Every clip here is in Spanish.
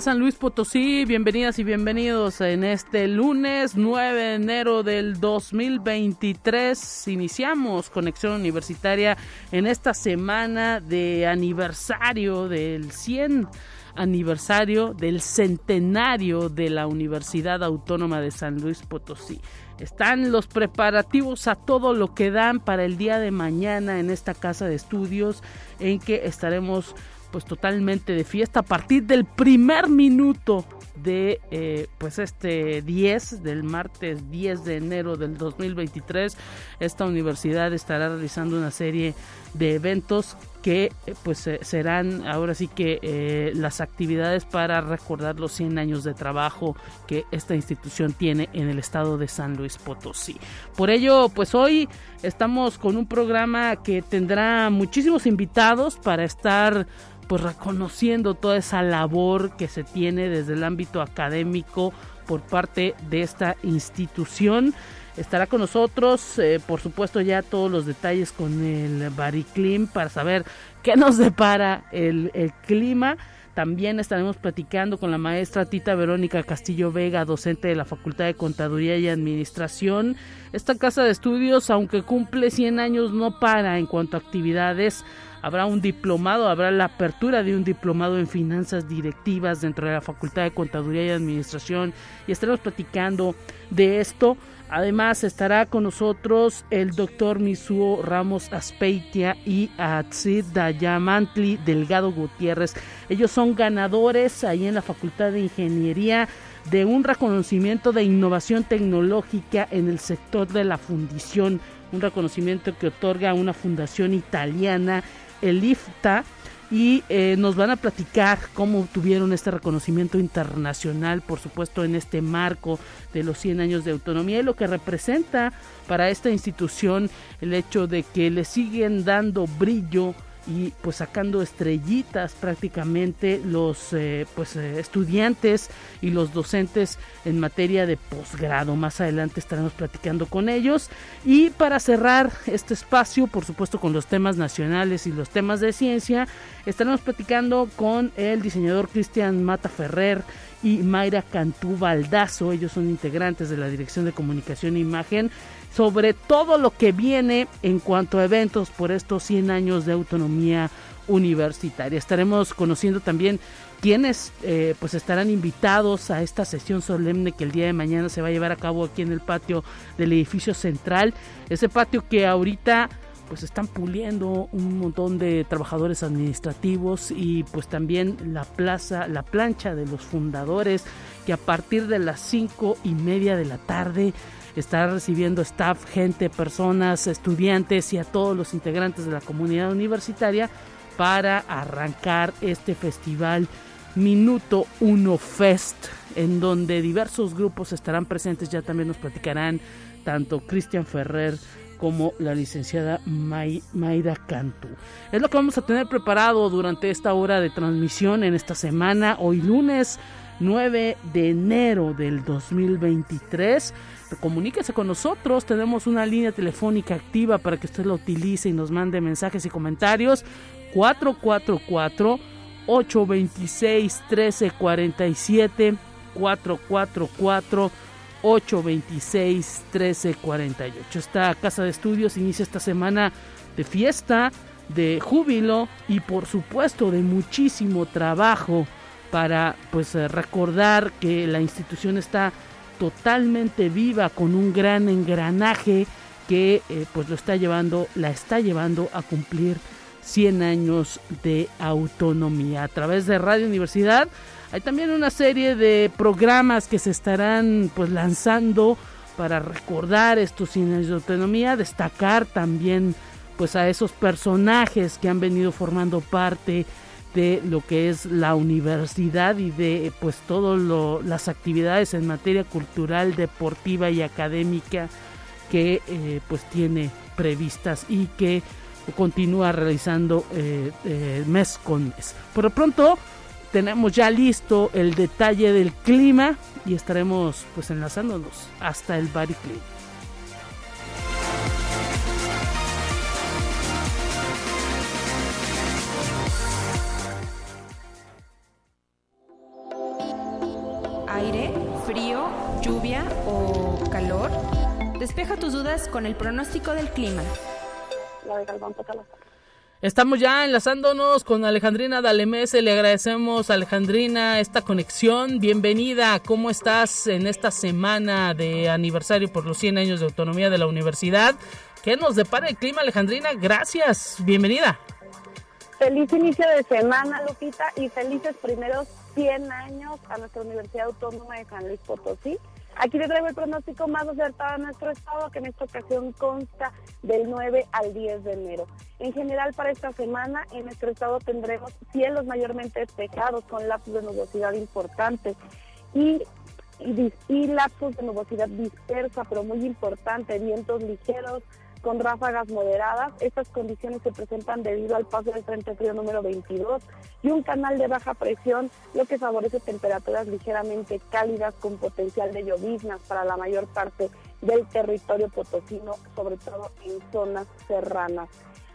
San Luis Potosí, bienvenidas y bienvenidos en este lunes 9 de enero del 2023. Iniciamos Conexión Universitaria en esta semana de aniversario del 100 aniversario del centenario de la Universidad Autónoma de San Luis Potosí. Están los preparativos a todo lo que dan para el día de mañana en esta casa de estudios en que estaremos pues totalmente de fiesta a partir del primer minuto de eh, pues este 10 del martes 10 de enero del 2023 esta universidad estará realizando una serie de eventos que eh, pues eh, serán ahora sí que las actividades para recordar los 100 años de trabajo que esta institución tiene en el estado de San Luis Potosí. Por ello, pues hoy estamos con un programa que tendrá muchísimos invitados para estar pues reconociendo toda esa labor que se tiene desde el ámbito académico por parte de esta institución. Estará con nosotros, eh, por supuesto, ya todos los detalles con el Bariclim para saber qué nos depara el, el clima. También estaremos platicando con la maestra Tita Verónica Castillo Vega, docente de la Facultad de Contaduría y Administración. Esta casa de estudios, aunque cumple 100 años, no para en cuanto a actividades habrá un diplomado, habrá la apertura de un diplomado en finanzas directivas dentro de la Facultad de Contaduría y Administración y estaremos platicando de esto. Además estará con nosotros el doctor Misuo Ramos Aspeitia y Atsid Dayamantli Delgado Gutiérrez. Ellos son ganadores ahí en la Facultad de Ingeniería de un reconocimiento de innovación tecnológica en el sector de la fundición, un reconocimiento que otorga una fundación italiana el IFTA y eh, nos van a platicar cómo tuvieron este reconocimiento internacional, por supuesto en este marco de los 100 años de autonomía y lo que representa para esta institución el hecho de que le siguen dando brillo y pues sacando estrellitas prácticamente los eh, pues eh, estudiantes y los docentes en materia de posgrado. Más adelante estaremos platicando con ellos. Y para cerrar este espacio por supuesto con los temas nacionales y los temas de ciencia estaremos platicando con el diseñador Cristian Mata Ferrer y Mayra Cantú Baldazo. Ellos son integrantes de la dirección de comunicación e imagen sobre todo lo que viene en cuanto a eventos por estos 100 años de autonomía universitaria. Estaremos conociendo también quienes eh, pues estarán invitados a esta sesión solemne que el día de mañana se va a llevar a cabo aquí en el patio del edificio central. Ese patio que ahorita pues están puliendo un montón de trabajadores administrativos y pues también la plaza, la plancha de los fundadores que a partir de las cinco y media de la tarde estará recibiendo staff, gente, personas, estudiantes y a todos los integrantes de la comunidad universitaria para arrancar este festival Minuto Uno Fest, en donde diversos grupos estarán presentes, ya también nos platicarán tanto Cristian Ferrer como la licenciada Mayra Cantú. Es lo que vamos a tener preparado durante esta hora de transmisión en esta semana, hoy lunes 9 de enero del 2023 comuníquese con nosotros. Tenemos una línea telefónica activa para que usted la utilice y nos mande mensajes y comentarios. 444 826 1347 444 826 1348. Esta casa de estudios inicia esta semana de fiesta, de júbilo y por supuesto de muchísimo trabajo para pues recordar que la institución está totalmente viva con un gran engranaje que eh, pues lo está llevando, la está llevando a cumplir 100 años de autonomía. A través de Radio Universidad hay también una serie de programas que se estarán pues lanzando para recordar estos 100 años de autonomía, destacar también pues a esos personajes que han venido formando parte lo que es la universidad y de pues todas las actividades en materia cultural, deportiva y académica que eh, pues tiene previstas y que continúa realizando eh, mes con mes. Por lo pronto tenemos ya listo el detalle del clima y estaremos pues enlazándonos hasta el Bariclima. Aire, frío, lluvia o calor? Despeja tus dudas con el pronóstico del clima. Estamos ya enlazándonos con Alejandrina Dalemese. Le agradecemos, Alejandrina, esta conexión. Bienvenida. ¿Cómo estás en esta semana de aniversario por los 100 años de autonomía de la universidad? ¿Qué nos depara el clima, Alejandrina? Gracias. Bienvenida. Feliz inicio de semana, Lupita, y felices primeros 100 años a nuestra Universidad Autónoma de San Luis Potosí. Aquí le traigo el pronóstico más acertado de nuestro estado, que en esta ocasión consta del 9 al 10 de enero. En general, para esta semana, en nuestro estado tendremos cielos mayormente despejados con lapsos de nubosidad importantes y, y, y lapsos de nubosidad dispersa, pero muy importante, vientos ligeros con ráfagas moderadas. Estas condiciones se presentan debido al paso del Frente Frío número 22 y un canal de baja presión, lo que favorece temperaturas ligeramente cálidas con potencial de lloviznas para la mayor parte del territorio potosino, sobre todo en zonas serranas.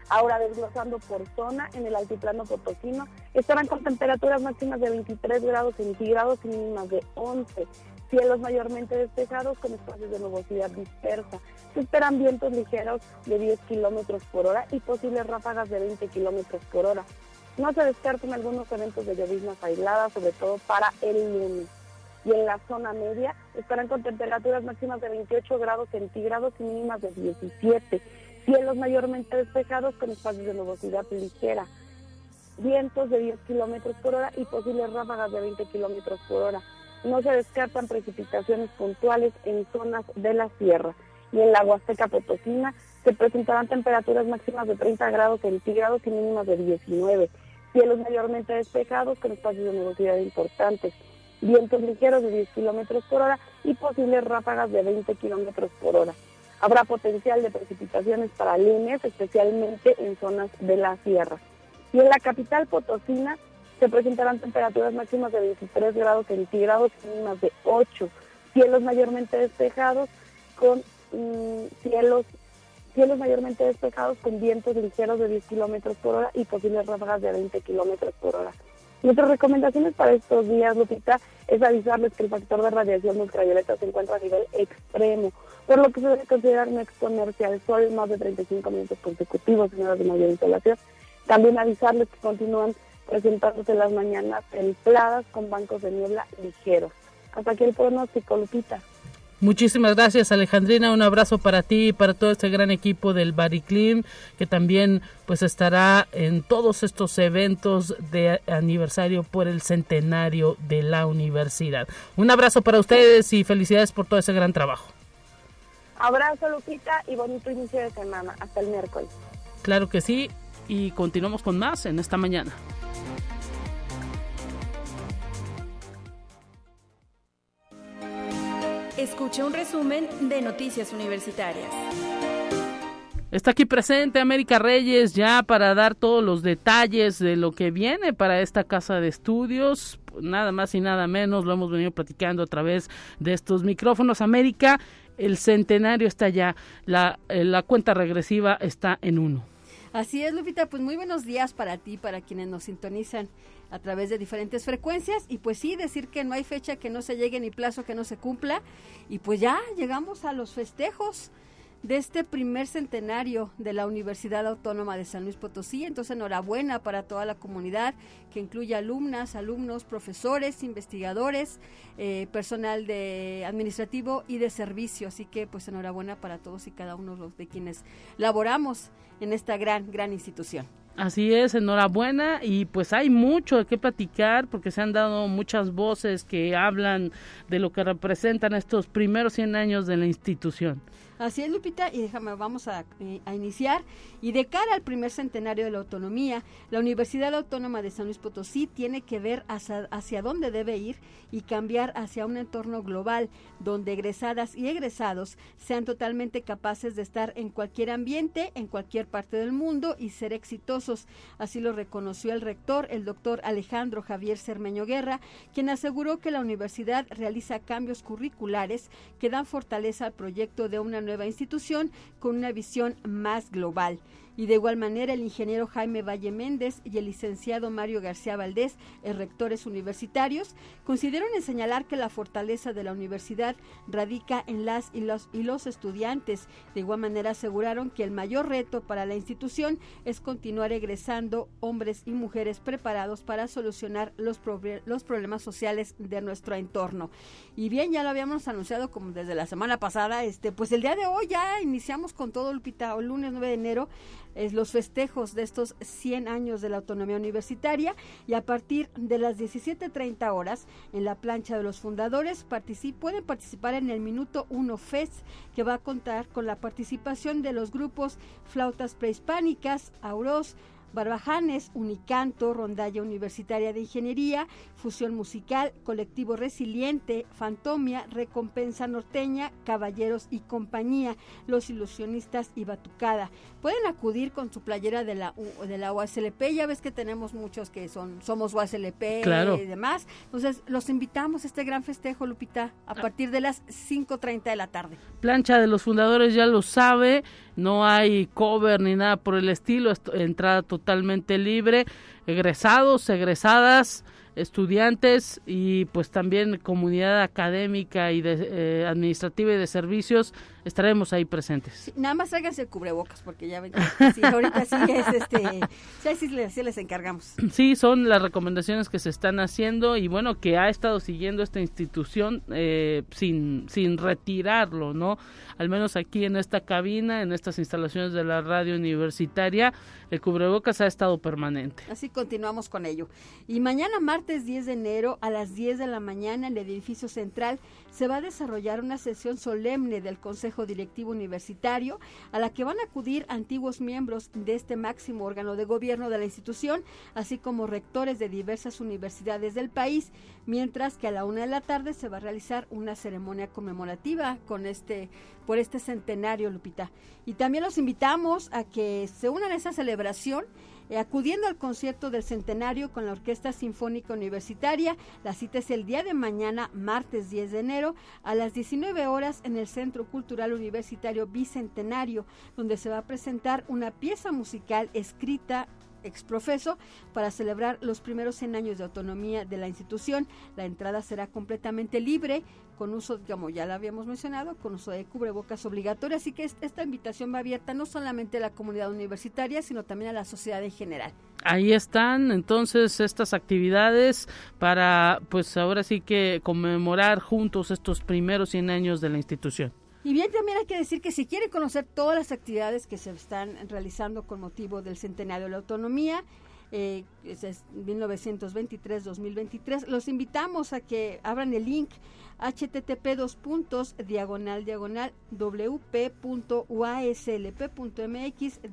Ahora desglosando por zona, en el altiplano potosino estarán con temperaturas máximas de 23 grados centígrados y mínimas de 11. Cielos mayormente despejados con espacios de nubosidad dispersa. Se esperan vientos ligeros de 10 kilómetros por hora y posibles ráfagas de 20 kilómetros por hora. No se descartan algunos eventos de lloviznas aisladas, sobre todo para el lunes. Y en la zona media estarán con temperaturas máximas de 28 grados centígrados y mínimas de 17. Cielos mayormente despejados con espacios de nubosidad ligera. Vientos de 10 kilómetros por hora y posibles ráfagas de 20 kilómetros por hora. No se descartan precipitaciones puntuales en zonas de la sierra y en la Huasteca Potosina se presentarán temperaturas máximas de 30 grados centígrados y mínimas de 19. Cielos mayormente despejados con espacios de nubosidad importantes. Vientos ligeros de 10 kilómetros por hora y posibles ráfagas de 20 kilómetros por hora. Habrá potencial de precipitaciones para líneas, especialmente en zonas de la sierra. Y en la capital potosina se presentarán temperaturas máximas de 23 grados centígrados y mínimas de 8. Cielos mayormente despejados con Mm, cielos cielos mayormente despejados con vientos ligeros de 10 kilómetros por hora y posibles ráfagas de 20 kilómetros por hora. Nuestras recomendaciones para estos días, Lupita, es avisarles que el factor de radiación ultravioleta se encuentra a nivel extremo, por lo que se debe considerar no exponerse al sol más de 35 minutos consecutivos en horas de mayor insolación. También avisarles que continúan presentándose las mañanas templadas con bancos de niebla ligeros. Hasta aquí el pronóstico, Lupita. Muchísimas gracias Alejandrina, un abrazo para ti y para todo este gran equipo del Bariclim que también pues estará en todos estos eventos de aniversario por el centenario de la universidad. Un abrazo para ustedes y felicidades por todo ese gran trabajo. Abrazo Lupita y bonito inicio de semana. Hasta el miércoles. Claro que sí y continuamos con más en esta mañana. Escucha un resumen de Noticias Universitarias. Está aquí presente América Reyes ya para dar todos los detalles de lo que viene para esta casa de estudios. Nada más y nada menos, lo hemos venido platicando a través de estos micrófonos. América, el centenario está ya, la, eh, la cuenta regresiva está en uno. Así es, Lupita, pues muy buenos días para ti, para quienes nos sintonizan a través de diferentes frecuencias. Y pues sí, decir que no hay fecha que no se llegue ni plazo que no se cumpla. Y pues ya llegamos a los festejos de este primer centenario de la Universidad Autónoma de San Luis Potosí. Entonces, enhorabuena para toda la comunidad, que incluye alumnas, alumnos, profesores, investigadores, eh, personal de administrativo y de servicio. Así que, pues, enhorabuena para todos y cada uno de quienes laboramos en esta gran, gran institución. Así es, enhorabuena y pues hay mucho de qué platicar porque se han dado muchas voces que hablan de lo que representan estos primeros 100 años de la institución. Así es, Lupita, y déjame, vamos a, eh, a, iniciar. Y de cara al primer centenario de la autonomía, la Universidad Autónoma de San Luis Potosí tiene que ver hacia, hacia dónde debe ir y cambiar hacia un entorno global donde egresadas y egresados sean totalmente capaces de estar en cualquier ambiente, en cualquier parte del mundo y ser exitosos. Así lo reconoció el rector, el doctor Alejandro Javier Cermeño Guerra, quien aseguró que la universidad realiza cambios curriculares que dan fortaleza al proyecto de una nueva institución con una visión más global. Y de igual manera, el ingeniero Jaime Valle Méndez y el licenciado Mario García Valdés, rectores universitarios, consideraron en señalar que la fortaleza de la universidad radica en las y los, y los estudiantes. De igual manera, aseguraron que el mayor reto para la institución es continuar egresando hombres y mujeres preparados para solucionar los, los problemas sociales de nuestro entorno. Y bien, ya lo habíamos anunciado como desde la semana pasada, este, pues el día de hoy ya iniciamos con todo, Lupita, el lunes 9 de enero, es los festejos de estos 100 años de la autonomía universitaria y a partir de las 17.30 horas en la plancha de los fundadores pueden participar en el Minuto 1 Fest que va a contar con la participación de los grupos Flautas Prehispánicas, Auros, Barbajanes, Unicanto, Rondalla Universitaria de Ingeniería, Fusión Musical, Colectivo Resiliente, Fantomia, Recompensa Norteña, Caballeros y Compañía, Los Ilusionistas y Batucada. Pueden acudir con su playera de la, de la UASLP, ya ves que tenemos muchos que son somos UASLP y demás. Entonces, los invitamos a este gran festejo, Lupita, a ah. partir de las 5.30 de la tarde. Plancha de los fundadores ya lo sabe, no hay cover ni nada por el estilo, entrada totalmente libre, egresados, egresadas, estudiantes y pues también comunidad académica y de, eh, administrativa y de servicios estaremos ahí presentes. nada más háganse el cubrebocas porque ya ven que ahorita sí es este, sí, sí, les encargamos. Sí, son las recomendaciones que se están haciendo y bueno, que ha estado siguiendo esta institución eh, sin, sin retirarlo, ¿no? Al menos aquí en esta cabina, en estas instalaciones de la radio universitaria, el cubrebocas ha estado permanente. Así continuamos con ello. Y mañana martes 10 de enero a las 10 de la mañana en el edificio central se va a desarrollar una sesión solemne del Consejo Directivo Universitario a la que van a acudir antiguos miembros de este máximo órgano de gobierno de la institución, así como rectores de diversas universidades del país, mientras que a la una de la tarde se va a realizar una ceremonia conmemorativa con este por este centenario, Lupita. Y también los invitamos a que se unan a esa celebración acudiendo al concierto del centenario con la Orquesta Sinfónica Universitaria. La cita es el día de mañana, martes 10 de enero, a las 19 horas en el Centro Cultural Universitario Bicentenario, donde se va a presentar una pieza musical escrita exprofeso para celebrar los primeros 100 años de autonomía de la institución. La entrada será completamente libre, con uso, como ya lo habíamos mencionado, con uso de cubrebocas obligatorio. Así que esta invitación va abierta no solamente a la comunidad universitaria, sino también a la sociedad en general. Ahí están entonces estas actividades para, pues ahora sí que conmemorar juntos estos primeros 100 años de la institución. Y bien, también hay que decir que si quieren conocer todas las actividades que se están realizando con motivo del centenario de la autonomía, eh, es 1923-2023, los invitamos a que abran el link http dos puntos diagonal diagonal wp.uaslp.mx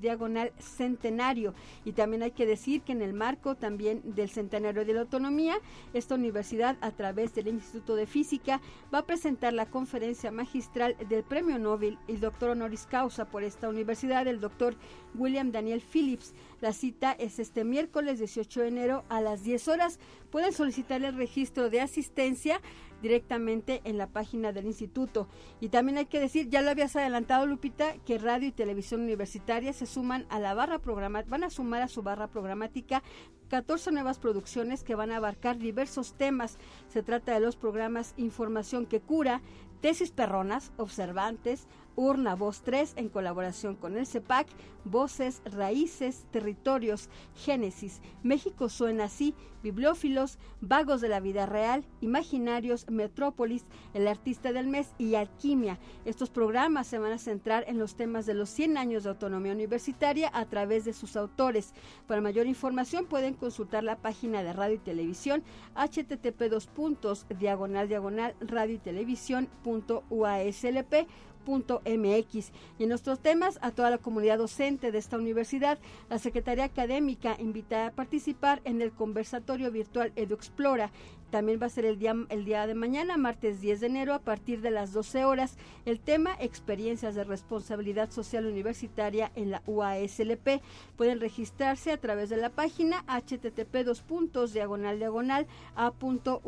diagonal centenario. Y también hay que decir que en el marco también del centenario de la autonomía esta universidad a través del Instituto de Física va a presentar la conferencia magistral del premio Nobel y doctor honoris causa por esta universidad el doctor William Daniel Phillips. La cita es este miércoles 18 de enero a las 10 horas. Pueden solicitar el registro de asistencia directamente en la página del instituto. Y también hay que decir, ya lo habías adelantado Lupita, que radio y televisión universitaria se suman a la barra programática, van a sumar a su barra programática 14 nuevas producciones que van a abarcar diversos temas. Se trata de los programas Información que cura, Tesis Perronas, Observantes, Urna Voz 3 en colaboración con el CEPAC, Voces, Raíces, Territorios, Génesis, México suena así, Bibliófilos, Vagos de la Vida Real, Imaginarios, Metrópolis, El Artista del Mes y Alquimia. Estos programas se van a centrar en los temas de los 100 años de autonomía universitaria a través de sus autores. Para mayor información pueden consultar la página de radio y televisión http dos diagonal diagonal radio y televisión Y en nuestros temas, a toda la comunidad docente de esta universidad, la Secretaría Académica invita a participar en el conversatorio virtual EduExplora también va a ser el día, el día de mañana, martes 10 de enero, a partir de las 12 horas. El tema, experiencias de responsabilidad social universitaria en la UASLP. Pueden registrarse a través de la página http dos puntos diagonal diagonal a.uaslp.mx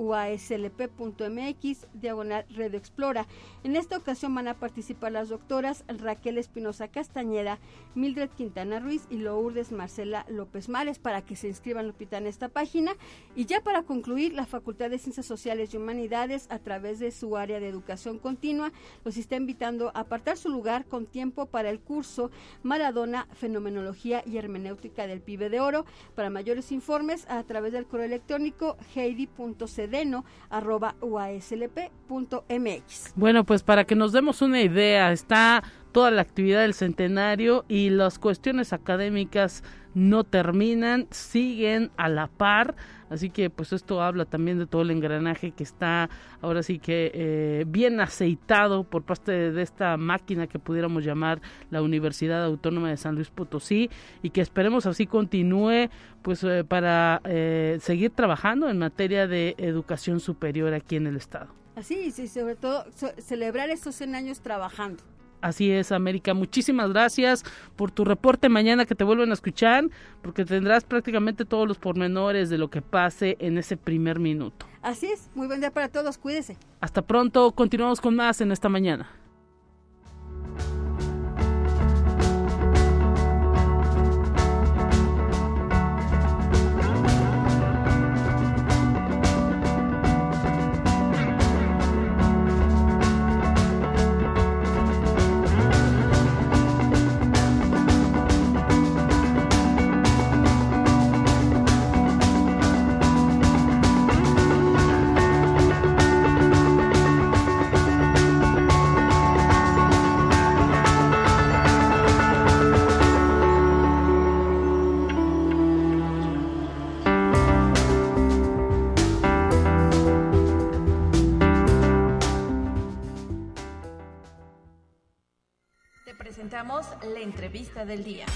diagonal Red Explora. En esta ocasión van a participar las doctoras Raquel Espinosa Castañeda, Mildred Quintana Ruiz y Lourdes Marcela López Mares para que se inscriban, Lupita, en esta página. Y ya para concluir, la facultad de Ciencias Sociales y Humanidades, a través de su área de educación continua, los está invitando a apartar su lugar con tiempo para el curso Maradona, Fenomenología y Hermenéutica del Pibe de Oro. Para mayores informes, a través del correo electrónico heidi.cedeno.uaslp.mx. Bueno, pues para que nos demos una idea, está toda la actividad del centenario y las cuestiones académicas no terminan, siguen a la par. Así que pues esto habla también de todo el engranaje que está ahora sí que eh, bien aceitado por parte de, esta máquina que pudiéramos llamar la Universidad Autónoma de San Luis Potosí y que esperemos así continúe pues eh, para eh, seguir trabajando en materia de educación superior aquí en el estado. Así, y sobre todo celebrar estos 100 años trabajando. Así es, América. Muchísimas gracias por tu reporte mañana que te vuelven a escuchar, porque tendrás prácticamente todos los pormenores de lo que pase en ese primer minuto. Así es. Muy buen día para todos. Cuídese. Hasta pronto. Continuamos con más en esta mañana. Entrevista del día.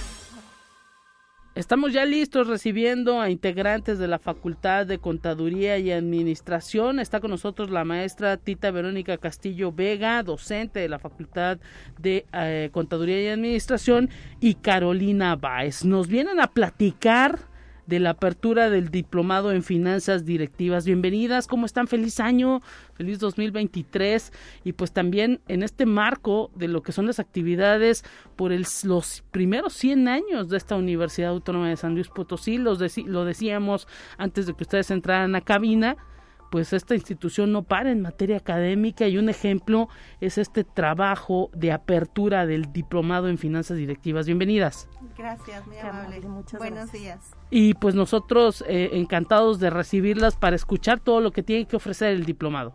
Estamos ya listos recibiendo a integrantes de la Facultad de Contaduría y Administración. Está con nosotros la maestra Tita Verónica Castillo Vega, docente de la Facultad de eh, Contaduría y Administración, y Carolina Báez. Nos vienen a platicar de la apertura del diplomado en finanzas directivas. Bienvenidas, ¿cómo están? Feliz año, feliz 2023 y pues también en este marco de lo que son las actividades por los primeros 100 años de esta Universidad Autónoma de San Luis Potosí, los lo decíamos antes de que ustedes entraran a cabina pues esta institución no para en materia académica y un ejemplo es este trabajo de apertura del diplomado en finanzas directivas. Bienvenidas. Gracias, muy amable. Buenos días. Y pues nosotros eh, encantados de recibirlas para escuchar todo lo que tiene que ofrecer el diplomado.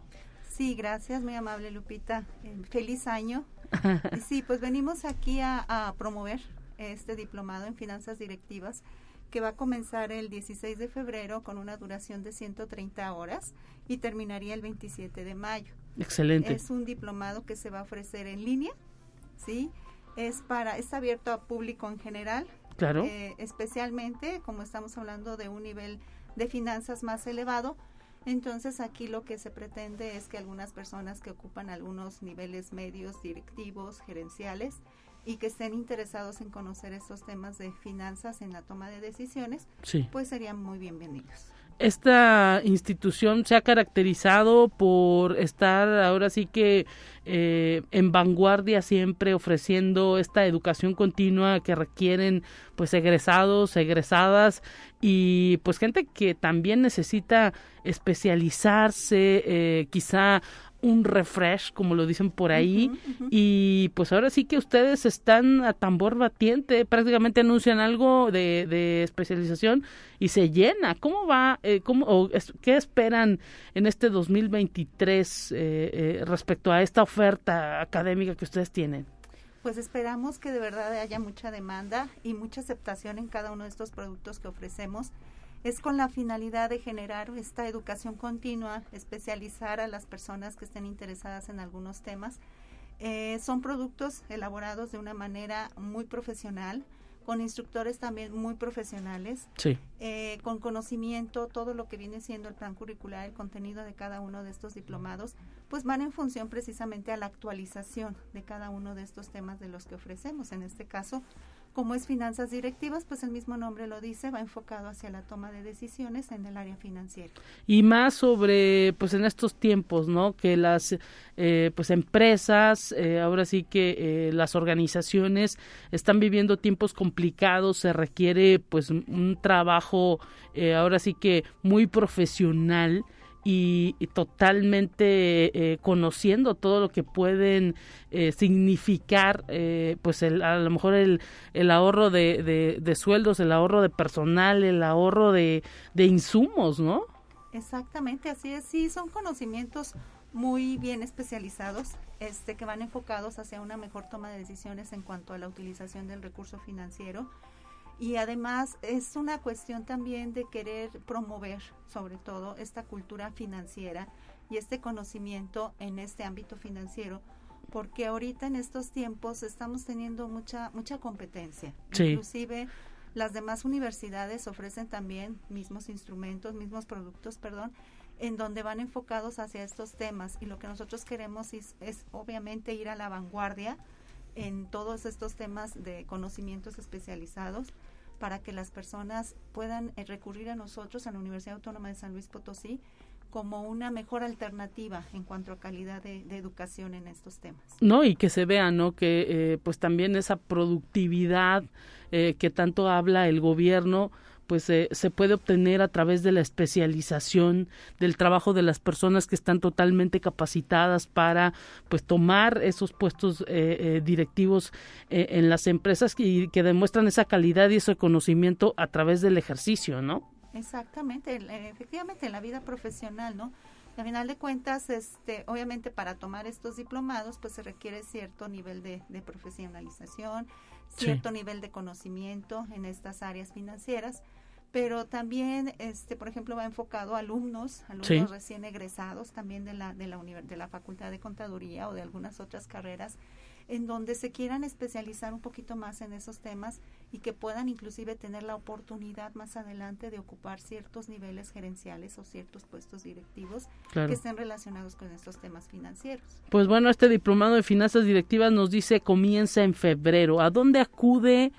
Sí, gracias, muy amable Lupita. Eh, feliz año. sí, pues venimos aquí a promover este diplomado en finanzas directivas que va a comenzar el 16 de febrero con una duración de 130 horas y terminaría el 27 de mayo. Excelente. Es un diplomado que se va a ofrecer en línea, ¿sí? Es para es abierto a público en general. Claro. Eh, especialmente como estamos hablando de un nivel de finanzas más elevado, entonces aquí lo que se pretende es que algunas personas que ocupan algunos niveles medios directivos, gerenciales, y que estén interesados en conocer estos temas de finanzas en la toma de decisiones, pues serían muy bienvenidos. Esta institución se ha caracterizado por estar ahora sí que eh, en vanguardia siempre ofreciendo esta educación continua que requieren pues egresados, egresadas y pues gente que también necesita especializarse, eh, quizá un refresh, como lo dicen por ahí, y pues ahora sí que ustedes están a tambor batiente, prácticamente anuncian algo de, de especialización y se llena. ¿Cómo va? Eh, cómo, o ¿Qué esperan en este 2023 eh, eh, respecto a esta oferta académica que ustedes tienen? Pues esperamos que de verdad haya mucha demanda y mucha aceptación en cada uno de estos productos que ofrecemos es con la finalidad de generar esta educación continua, especializar a las personas que estén interesadas en algunos temas. Eh, son productos elaborados de una manera muy profesional, con instructores también muy profesionales, Sí. eh, con conocimiento, todo lo que viene siendo el plan curricular, el contenido de cada uno de estos diplomados, pues van en función precisamente a la actualización de cada uno de estos temas de los que ofrecemos. En este caso, como es finanzas directivas, pues el mismo nombre lo dice, va enfocado hacia la toma de decisiones en el área financiera. y más sobre pues en estos tiempos no que las eh, pues empresas eh, ahora sí que eh, las organizaciones están viviendo tiempos complicados se requiere pues un trabajo eh, ahora sí que muy profesional y, totalmente eh, conociendo todo lo que pueden eh, significar eh, pues el, a lo mejor el, el ahorro de, de, de sueldos el ahorro de personal el ahorro de, de insumos no Exactamente, así es. Sí, son conocimientos muy bien especializados, este, que van enfocados hacia una mejor toma de decisiones en cuanto a la utilización del recurso financiero. Y además es una cuestión también de querer promover, sobre todo, esta cultura financiera y este conocimiento en este ámbito financiero, porque ahorita en estos tiempos estamos teniendo mucha mucha competencia. Sí. Inclusive las demás universidades ofrecen también mismos instrumentos, mismos productos, perdón, en donde van enfocados hacia estos temas y lo que nosotros queremos es, es obviamente ir a la vanguardia en todos estos temas de conocimientos especializados para que las personas puedan eh, recurrir a nosotros, a la Universidad Autónoma de San Luis Potosí, como una mejor alternativa en cuanto a calidad de, de educación en estos temas. no y que se vea no que eh, pues también esa productividad eh, que tanto habla el gobierno pues eh, se puede obtener a través de la especialización del trabajo de las personas que están totalmente capacitadas para pues tomar esos puestos eh, eh, directivos eh, en las empresas y que demuestran esa calidad y ese conocimiento a través del ejercicio no Exactamente, efectivamente en la vida profesional, ¿no? A final de cuentas, este, obviamente para tomar estos diplomados, pues se requiere cierto nivel de, de profesionalización, Sí. cierto nivel de conocimiento en estas áreas financieras, pero también, este, por ejemplo, va enfocado a alumnos, alumnos Sí. recién egresados también de la, de la de la Facultad de Contaduría o de algunas otras carreras, en donde se quieran especializar un poquito más en esos temas y que puedan inclusive tener la oportunidad más adelante de ocupar ciertos niveles gerenciales o ciertos puestos directivos Claro. que estén relacionados con estos temas financieros. Pues bueno, este diplomado de finanzas directivas nos dice comienza en febrero. ¿A dónde acude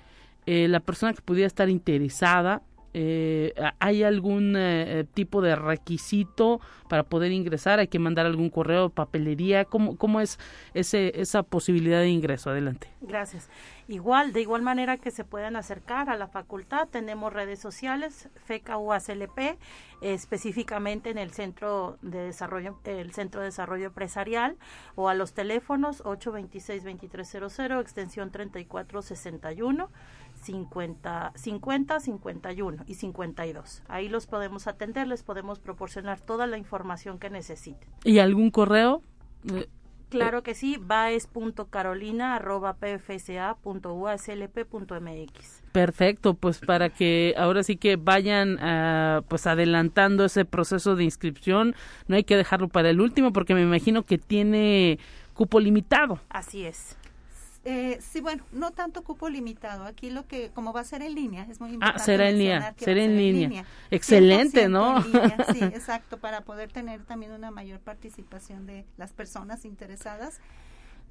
eh, la persona que pudiera estar interesada? Eh, ¿Hay algún eh, tipo de requisito para poder ingresar? ¿Hay que mandar algún correo, papelería? ¿Cómo, cómo es ese, esa posibilidad de ingreso? Adelante. Gracias. Igual, de igual manera que se puedan acercar a la facultad, tenemos redes sociales, FECA UACLP, específicamente en el Centro de Desarrollo, el Centro de Desarrollo Empresarial, o a los teléfonos 826-2300, extensión 3461. 50, 50, 51 y 52. Ahí los podemos atender, les podemos proporcionar toda la información que necesiten. ¿Y algún correo? Eh, Claro que sí, baes.carolina.pfsa.uaslp.mx. Perfecto, pues para que ahora sí que vayan ah, pues adelantando ese proceso de inscripción, no hay que dejarlo para el último porque me imagino que tiene cupo limitado. Así es. Eh, sí, bueno, no tanto cupo limitado. Aquí lo que, como va a ser en línea, es muy Ah, importante. será en línea, será en línea. Excelente, 100% ¿no? línea, sí, exacto, para poder tener también una mayor participación de las personas interesadas.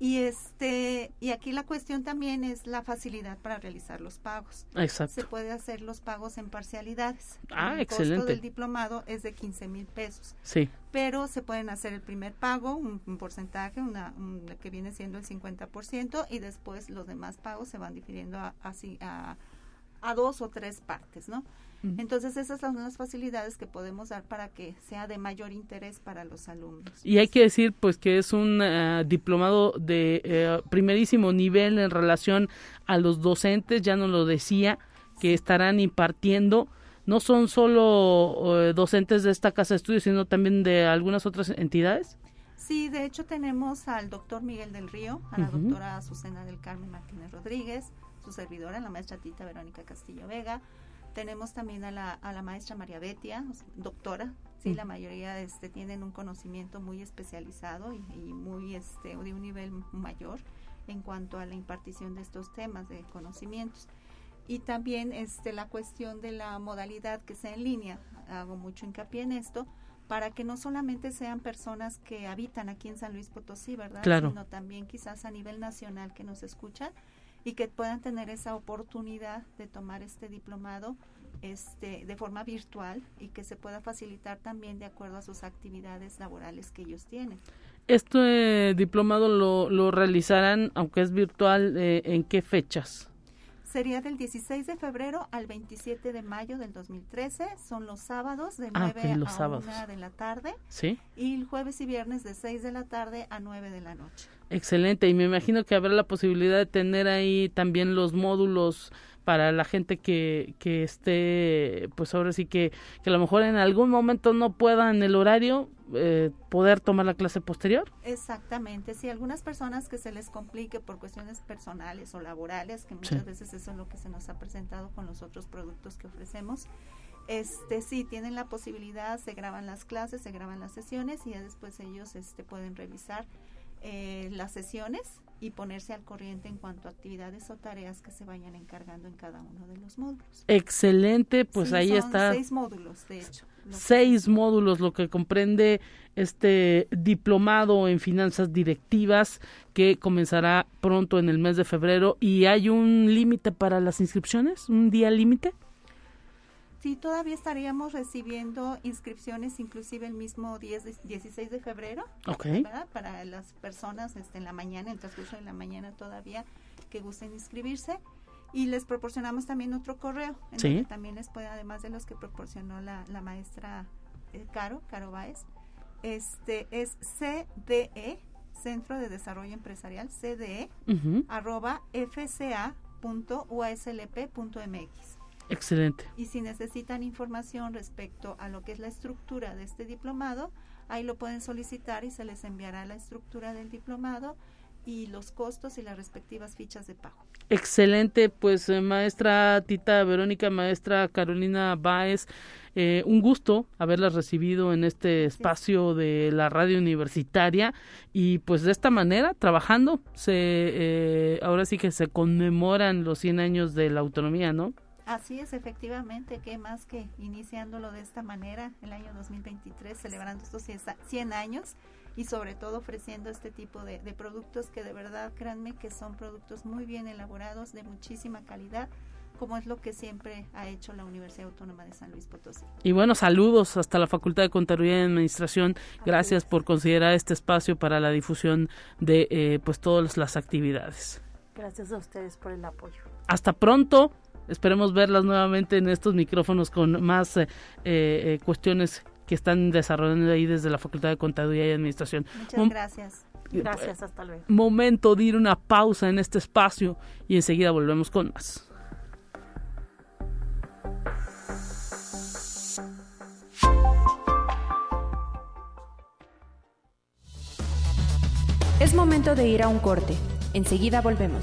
Y este, y aquí la cuestión también es la facilidad para realizar los pagos. Se Exacto. puede hacer los pagos en parcialidades. Ah, el excelente. costo del diplomado es de 15 mil pesos Sí. pero se pueden hacer el primer pago, un, un porcentaje, una, un- que viene siendo el 50%, y después los demás pagos se van difiriendo a, así a, a dos o tres partes, ¿no? Entonces esas son las facilidades que podemos dar para que sea de mayor interés para los alumnos. Y hay que decir pues que es un ah, diplomado de eh, primerísimo nivel en relación a los docentes, ya nos lo decía, que estarán impartiendo. No son solo eh, docentes de esta casa de estudios, sino también de algunas otras entidades. Sí, de hecho tenemos al doctor Miguel del Río, a la doctora Azucena del Carmen Martínez Rodríguez, su servidora, la maestra Tita Verónica Castillo Vega. Tenemos también a la, a la maestra María Betia, doctora, sí, la mayoría este, tienen un conocimiento muy especializado y, muy este, de un nivel mayor en cuanto a la impartición de estos temas de conocimientos. Y también este, la cuestión de la modalidad que sea en línea, hago mucho hincapié en esto, para que no solamente sean personas que habitan aquí en San Luis Potosí, ¿verdad? Claro. Sino también quizás a nivel nacional que nos escuchan y que puedan tener esa oportunidad de tomar este diplomado este, de forma virtual y que se pueda facilitar también de acuerdo a sus actividades laborales que ellos tienen. ¿Este diplomado lo, lo realizarán, aunque es virtual, eh, en qué fechas? Sería del 16 de febrero al 27 de mayo del 2013. Son los sábados de 9 ah, a 1 de la tarde. Sí. Y el jueves y viernes de 6 de la tarde a 9 de la noche. Excelente. Y me imagino que habrá la posibilidad de tener ahí también los módulos para la gente que, que esté, pues ahora sí que, que a lo mejor en algún momento no pueda en el horario eh, poder tomar la clase posterior. Exactamente, si algunas personas que se les complique por cuestiones personales o laborales, que muchas veces eso es lo que se nos ha presentado con los otros productos que ofrecemos, este sí tienen la posibilidad, se graban las clases, se graban las sesiones y ya después ellos este pueden revisar eh, las sesiones y ponerse al corriente en cuanto a actividades o tareas que se vayan encargando en cada uno de los módulos. Excelente, pues ahí son está. Seis módulos, de hecho. Seis módulos, lo que comprende este diplomado en finanzas directivas que comenzará pronto en el mes de febrero. ¿Y hay un límite para las inscripciones? ¿Un día límite? Sí, todavía estaríamos recibiendo inscripciones inclusive el mismo 10 16 de febrero. Para las personas este, en la mañana, en el transcurso de la mañana todavía que gusten inscribirse. Y les proporcionamos también otro correo, en donde también les puede, además de los que proporcionó la, la maestra eh, Caro, Caro Baez, este es CDE, Centro de Desarrollo Empresarial, CDE, arroba fca.uaslp.mx. Excelente. Y si necesitan información respecto a lo que es la estructura de este diplomado, ahí lo pueden solicitar y se les enviará la estructura del diplomado y los costos y las respectivas fichas de pago. Excelente, pues eh, maestra Tita Verónica, maestra Carolina Báez, eh, un gusto haberlas recibido en este espacio de la radio universitaria y pues de esta manera trabajando se eh, ahora sí que se conmemoran los 100 años de la autonomía, ¿no? Así es, efectivamente, que más que iniciándolo de esta manera, el año 2023, celebrando estos 100 años y sobre todo ofreciendo este tipo de, productos que de verdad, créanme, que son productos muy bien elaborados, de muchísima calidad, como es lo que siempre ha hecho la Universidad Autónoma de San Luis Potosí. Y bueno, saludos hasta la Facultad de Contaduría y Administración. Gracias por considerar este espacio para la difusión de eh, pues todas las actividades. Gracias a ustedes por el apoyo. Hasta pronto. Esperemos verlas nuevamente en estos micrófonos con más eh, eh, cuestiones que están desarrollando ahí desde la Facultad de Contaduría y Administración. Muchas gracias. Gracias, hasta luego. Momento de ir una pausa en este espacio y enseguida volvemos con más. Es momento de ir a un corte. Enseguida volvemos.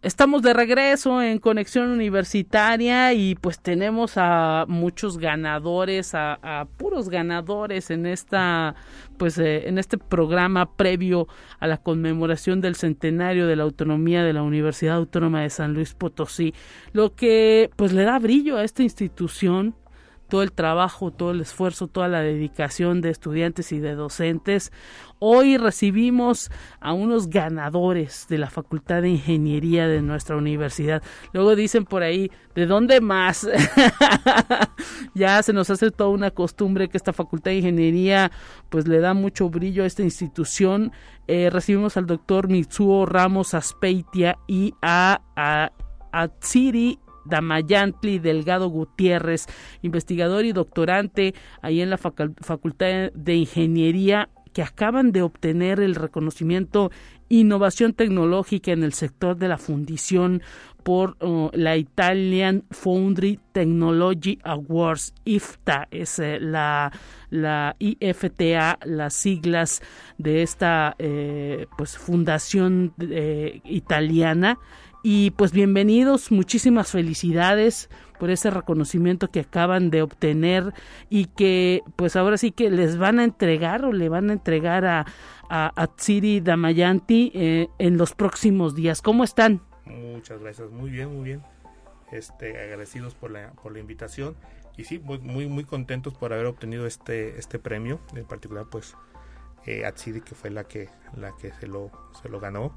Estamos de regreso en Conexión Universitaria y pues tenemos a muchos ganadores, a, puros ganadores en esta, pues eh, en este programa previo a la conmemoración del centenario de la autonomía de la Universidad Autónoma de San Luis Potosí, lo que pues le da brillo a esta institución todo el trabajo, todo el esfuerzo, toda la dedicación de estudiantes y de docentes. Hoy recibimos a unos ganadores de la Facultad de Ingeniería de nuestra universidad. Luego dicen por ahí, ¿de dónde más? ya se nos hace toda una costumbre que esta Facultad de Ingeniería pues le da mucho brillo a esta institución. Eh, recibimos al doctor Mitsuo Ramos Aspeitia y a, a, a Tsiri Damayantli Delgado Gutiérrez, investigador y doctorante ahí en la Facultad de Ingeniería que acaban de obtener el reconocimiento Innovación Tecnológica en el sector de la fundición por uh, la Italian Foundry Technology Awards, IFTA, es eh, la, la IFTA, las siglas de esta eh, pues fundación eh, italiana. Y pues bienvenidos, muchísimas felicidades por ese reconocimiento que acaban de obtener y que pues ahora sí que les van a entregar o le van a entregar a, a, Tsiri Damayanti en los próximos días. ¿Cómo están? Muchas gracias, muy bien, muy bien. Este, agradecidos por la, por la invitación y sí, muy, muy, muy contentos por haber obtenido este, este premio, en particular pues eh, Atsiri que fue la que, la que se lo, se lo ganó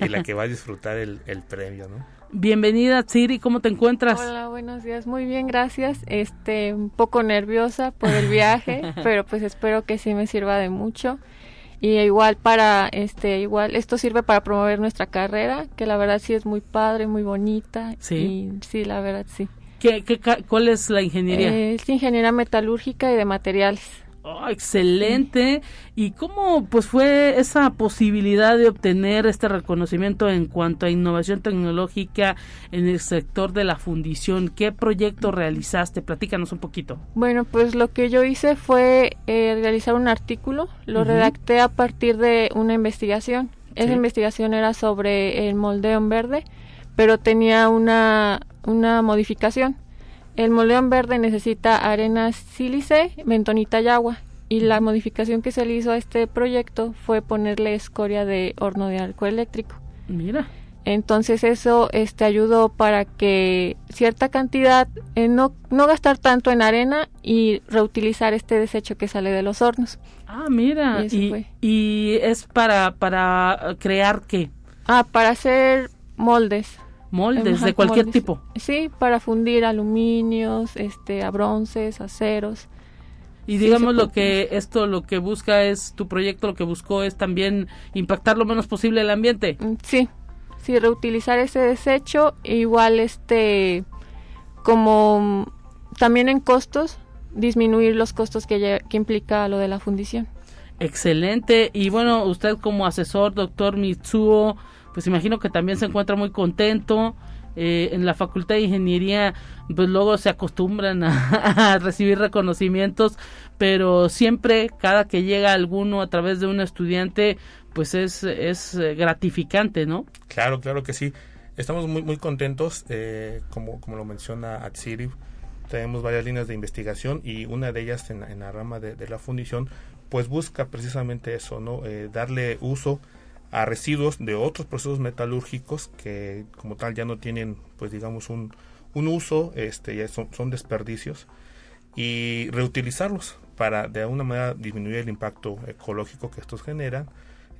y la que va a disfrutar el, el premio, ¿no? Bienvenida Atsiri, ¿cómo te encuentras? Hola, buenos días, muy bien, gracias. Este, un poco nerviosa por el viaje, pero pues espero que sí me sirva de mucho y igual para este igual esto sirve para promover nuestra carrera que la verdad sí es muy padre muy bonita sí y, sí la verdad sí ¿Qué, qué, cuál es la ingeniería es ingeniería metalúrgica y de materiales Oh, excelente. ¿Y cómo pues fue esa posibilidad de obtener este reconocimiento en cuanto a innovación tecnológica en el sector de la fundición? ¿Qué proyecto realizaste? Platícanos un poquito. Bueno, pues lo que yo hice fue eh, realizar un artículo, lo uh -huh. redacté a partir de una investigación. Esa sí. investigación era sobre el moldeo en verde, pero tenía una, una modificación. El moldeo en verde necesita arena sílice, bentonita y agua. Y la modificación que se le hizo a este proyecto fue ponerle escoria de horno de arco eléctrico. Mira. Entonces eso este, ayudó para que cierta cantidad, eh, no, no gastar tanto en arena y reutilizar este desecho que sale de los hornos. Ah, mira. Y, y, y es para, para crear qué? Ah, para hacer moldes moldes Ajá, de cualquier moldes. tipo. Sí, para fundir aluminios, este, a bronces, aceros. Y digamos sí, lo que esto lo que busca es tu proyecto lo que buscó es también impactar lo menos posible el ambiente. Sí. Sí, reutilizar ese desecho igual este como también en costos disminuir los costos que, que implica lo de la fundición. Excelente. Y bueno, usted como asesor, doctor Mitsuo, pues imagino que también se encuentra muy contento. Eh, en la Facultad de Ingeniería, pues luego se acostumbran a, recibir reconocimientos, pero siempre, cada que llega alguno a través de un estudiante, pues es, es gratificante, ¿no? Claro, claro que sí. Estamos muy, muy contentos, eh, como, como lo menciona Atsiri, tenemos varias líneas de investigación y una de ellas en, en la rama de, de, la fundición, pues busca precisamente eso, ¿no? Eh, darle uso a residuos de otros procesos metalúrgicos que como tal ya no tienen pues digamos un, un uso este ya son, son, desperdicios y reutilizarlos para de alguna manera disminuir el impacto ecológico que estos generan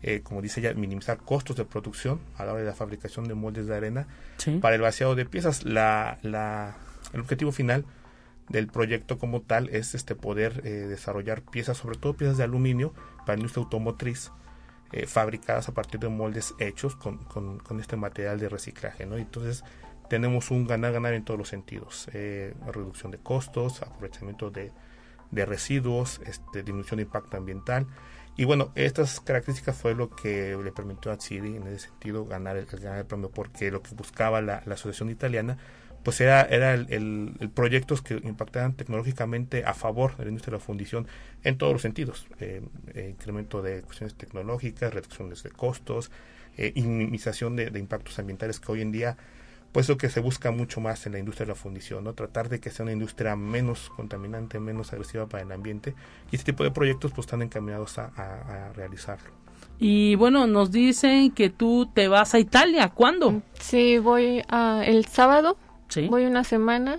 eh, como dice ya minimizar costos de producción a la hora de la fabricación de moldes de arena sí. para el vaciado de piezas la, la, el objetivo final del proyecto como tal es este poder eh, desarrollar piezas sobre todo piezas de aluminio para la industria automotriz eh, fabricadas a partir de moldes hechos con, con, este material de reciclaje. ¿no? Entonces tenemos un ganar-ganar en todos los sentidos. Eh, reducción de costos, aprovechamiento de, de residuos, este, disminución de impacto ambiental. Y bueno, estas características fue lo que le permitió a Ciri en ese sentido ganar el, ganar el premio, porque lo que buscaba la, la asociación italiana pues era, era el, el, el, proyectos que impactaran tecnológicamente a favor de la industria de la fundición en todos los sentidos. Eh, eh, incremento de cuestiones tecnológicas, reducciones de costos, eh, minimización de, de, impactos ambientales que hoy en día, pues lo que se busca mucho más en la industria de la fundición, ¿no? Tratar de que sea una industria menos contaminante, menos agresiva para el ambiente. Y este tipo de proyectos pues están encaminados a, a, a realizarlo. Y bueno, nos dicen que tú te vas a Italia. ¿Cuándo? Sí, voy a, el sábado ¿Sí? Voy una semana.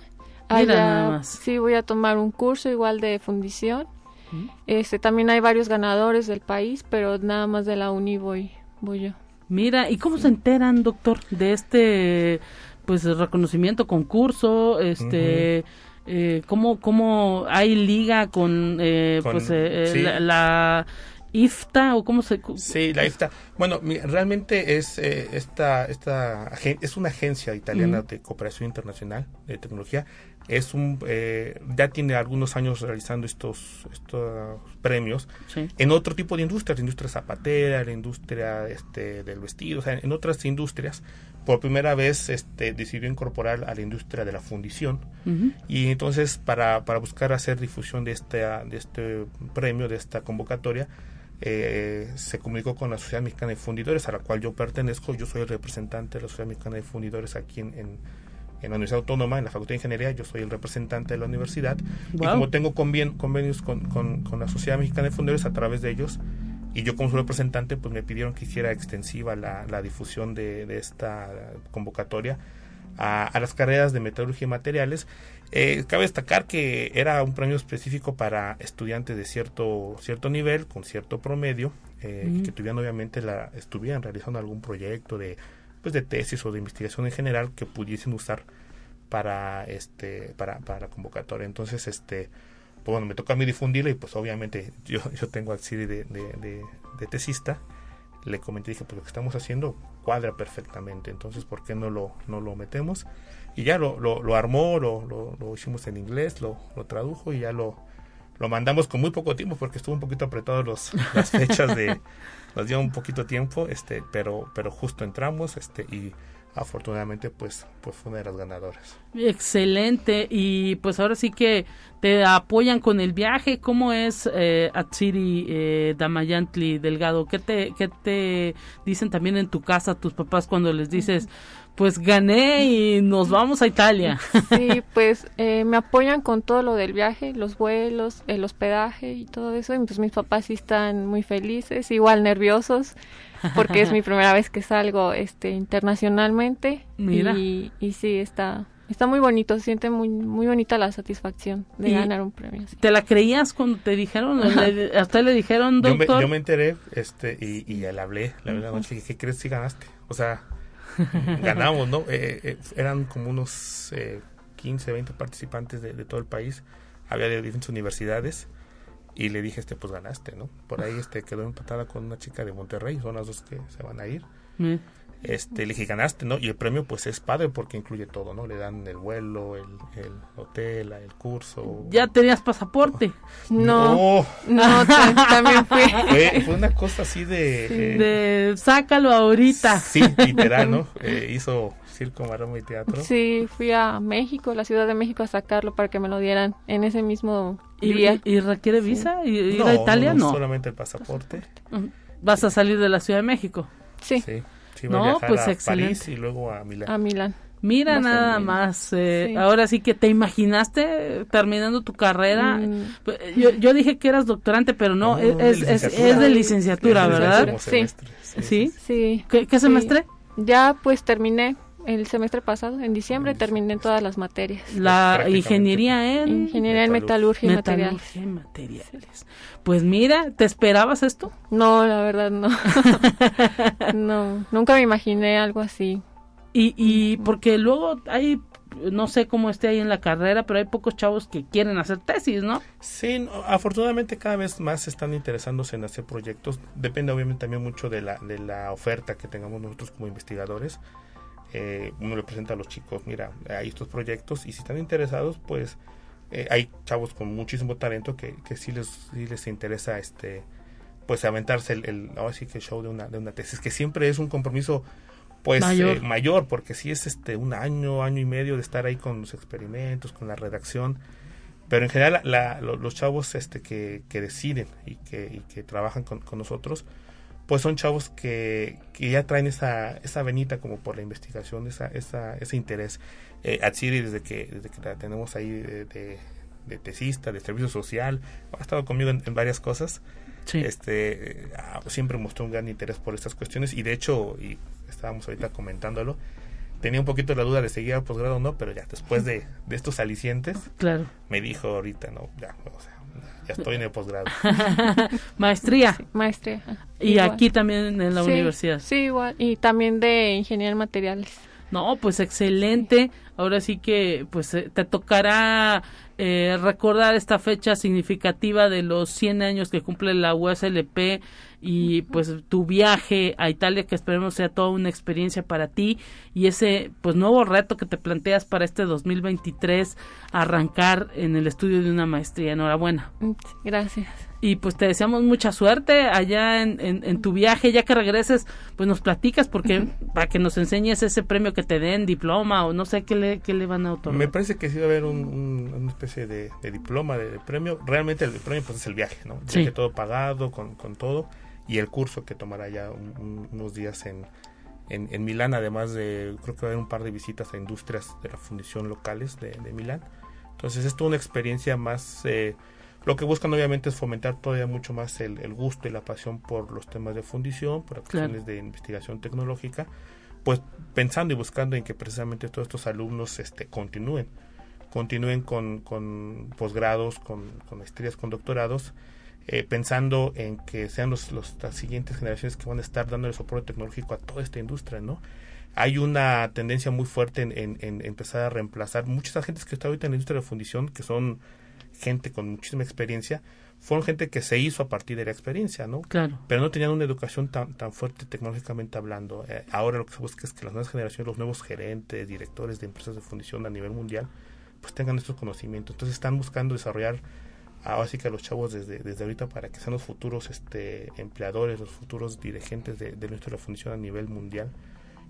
Allá, sí, voy a tomar un curso igual de fundición. ¿Mm? Este, también hay varios ganadores del país, pero nada más de la uni voy, voy yo. Mira, ¿y cómo se enteran, doctor, de este pues reconocimiento, concurso, este... Uh -huh. Eh, ¿cómo, ¿Cómo hay liga con, eh, con pues, eh, sí. la, la IFTA o cómo se Sí, la IFTA. Bueno, realmente es eh, esta esta es una agencia italiana de cooperación internacional de tecnología. Es un eh, ya tiene algunos años realizando estos estos premios en otro tipo de industrias, la industria zapatera, la industria este del vestido, o sea, en otras industrias. Por primera vez este decidió incorporar a la industria de la fundición y entonces para, para buscar hacer difusión de este de este premio de esta convocatoria eh, se comunicó con la Sociedad Mexicana de Fundidores, a la cual yo pertenezco. Yo soy el representante de la Sociedad Mexicana de Fundidores aquí en, en, la Universidad Autónoma, en la Facultad de Ingeniería. Yo soy el representante de la universidad. Y como tengo convenios con, con, la Sociedad Mexicana de Fundidores a través de ellos, y yo como su representante, pues me pidieron que hiciera extensiva la, la difusión de, de esta convocatoria a, a, las carreras de metalurgia y materiales eh, cabe destacar que era un premio específico para estudiantes de cierto, cierto nivel, con cierto promedio, eh, que tuvieran obviamente la, estuvieran realizando algún proyecto de, pues de tesis o de investigación en general que pudiesen usar para este para, para la convocatoria. Entonces, este pues bueno, me toca a mí difundirla y pues obviamente yo, yo tengo al de, de, de, de tesista le comenté, dije, pues lo que estamos haciendo cuadra perfectamente, entonces, ¿por qué no lo, no lo metemos? Y ya lo, lo, lo armó, lo, lo, hicimos en inglés, lo, lo tradujo y ya lo, lo mandamos con muy poco tiempo porque estuvo un poquito apretado los, las fechas de, nos dio un poquito tiempo, este, pero, pero justo entramos, este, y afortunadamente pues pues fue una de las ganadoras. Excelente y pues ahora sí que te apoyan con el viaje cómo es eh, Atsiri eh, Damayantli Delgado qué te qué te dicen también en tu casa tus papás cuando les dices pues gané y nos vamos a Italia sí pues eh, me apoyan con todo lo del viaje los vuelos el hospedaje y todo eso y pues mis papás sí están muy felices igual nerviosos porque es mi primera vez que salgo este internacionalmente Mira. Y, y sí está está muy bonito, se siente muy muy bonita la satisfacción de ganar un premio. ¿Te la creías cuando te dijeron? Le, ¿A usted le dijeron, doctor? Yo me, yo me enteré este y, y le hablé la verdad noche ¿qué crees si ganaste? O sea, ganamos, ¿no? Eh, eh, eran como unos eh, 15, 20 participantes de, de todo el país, había de diferentes universidades y le dije, este, pues ganaste, ¿no? Por ahí este quedó empatada con una chica de Monterrey, son las dos que se van a ir. Mm. Este, le dije, ganaste, ¿no? Y el premio pues es padre porque incluye todo, ¿no? Le dan el vuelo, el, el hotel, el curso. ¿Ya tenías pasaporte? No. No, también fue. fue. una cosa así de... Eh, de sácalo ahorita. Sí, literal, ¿no? Eh, hizo circo, maroma y teatro. Sí, fui a México, la Ciudad de México a sacarlo para que me lo dieran en ese mismo día. ¿Y, requiere visa? ¿Y ir a Italia? No, solamente el pasaporte. ¿Vas a salir de la Ciudad de México? Sí. Sí no, pues excelente. y luego a Milán. A Milán. Mira nada más, eh, ahora sí que te imaginaste terminando tu carrera. Mm. Pues, yo, yo, dije que eras doctorante, pero no, es, es, es, de licenciatura, ¿verdad? Sí. Sí. sí. ¿Qué, semestre? Ya pues terminé el semestre pasado, en diciembre, terminé todas las materias. La ingeniería en... Ingeniería en metalurgia y materiales. materiales. Pues mira, ¿te esperabas esto? No, la verdad no. no, nunca me imaginé algo así. Y, y porque luego hay no sé cómo esté ahí en la carrera, pero hay pocos chavos que quieren hacer tesis, ¿no? Sí, afortunadamente cada vez más están interesándose en hacer proyectos. Depende obviamente también mucho de la, de la oferta que tengamos nosotros como investigadores. Eh, uno le presenta a los chicos, mira, hay estos proyectos y si están interesados, pues eh, hay chavos con muchísimo talento que, que sí, les, sí les interesa este pues aventarse el, el ahora sí que el show de una, de una tesis, que siempre es un compromiso pues mayor. Eh, mayor, porque sí es este un año, año y medio de estar ahí con los experimentos, con la redacción, pero en general la, los chavos este que, que deciden y que, y que trabajan con, con nosotros, pues son chavos que, que ya traen esa, esa venita como por la investigación, esa, esa, ese interés. Eh, Atsiri, desde que, desde que la tenemos ahí de, de, tesista, de servicio social, ha estado conmigo en, varias cosas. Este, ah, siempre mostró un gran interés por estas cuestiones y de hecho, y estábamos ahorita comentándolo, tenía un poquito la duda de seguir al posgrado o no, pero ya después de, de estos alicientes, claro. me dijo ahorita, no, ya, o sea, ya estoy en el posgrado. maestría. maestría. Y aquí también en la universidad. Sí, igual. Y también de ingeniería en materiales. No, pues excelente. Ahora sí que pues eh, te tocará eh, recordar esta fecha significativa de los 100 años que cumple la USLP y pues tu viaje a Italia que esperemos sea toda una experiencia para ti y ese pues nuevo reto que te planteas para este 2023 arrancar en el estudio de una maestría. Enhorabuena. Gracias. Y pues te deseamos mucha suerte allá en, en, tu viaje, ya que regreses, pues nos platicas porque para que nos enseñes ese premio que te den, diploma o no sé qué le, qué le van a otorgar. Me parece que sí va a haber un, una especie de, diploma, de, premio. Realmente el premio pues es el viaje, ¿no? viaje todo pagado, con, con todo y el curso que tomará ya unos días en, en, Milán, además de, creo que va a haber un par de visitas a industrias de la fundición locales de, Milán. Entonces es toda una experiencia más, eh, lo que buscan obviamente es fomentar todavía mucho más el, gusto y la pasión por los temas de fundición, por acciones de investigación tecnológica, pues pensando y buscando en que precisamente todos estos alumnos este, continúen, continúen con, con posgrados, con, con maestrías, con doctorados, eh, pensando en que sean los, las siguientes generaciones que van a estar dando el soporte tecnológico a toda esta industria, ¿no? Hay una tendencia muy fuerte en, empezar a reemplazar muchas agentes que están ahorita en la industria de la fundición, que son gente con muchísima experiencia, fueron gente que se hizo a partir de la experiencia, ¿no? Claro. Pero no tenían una educación tan, tan fuerte tecnológicamente hablando. Eh, ahora lo que se busca es que las nuevas generaciones, los nuevos gerentes, directores de empresas de fundición a nivel mundial, pues tengan estos conocimientos. Entonces están buscando desarrollar ahora sí que a los chavos desde, desde ahorita para que sean los futuros este, empleadores, los futuros dirigentes de, de nuestra función a nivel mundial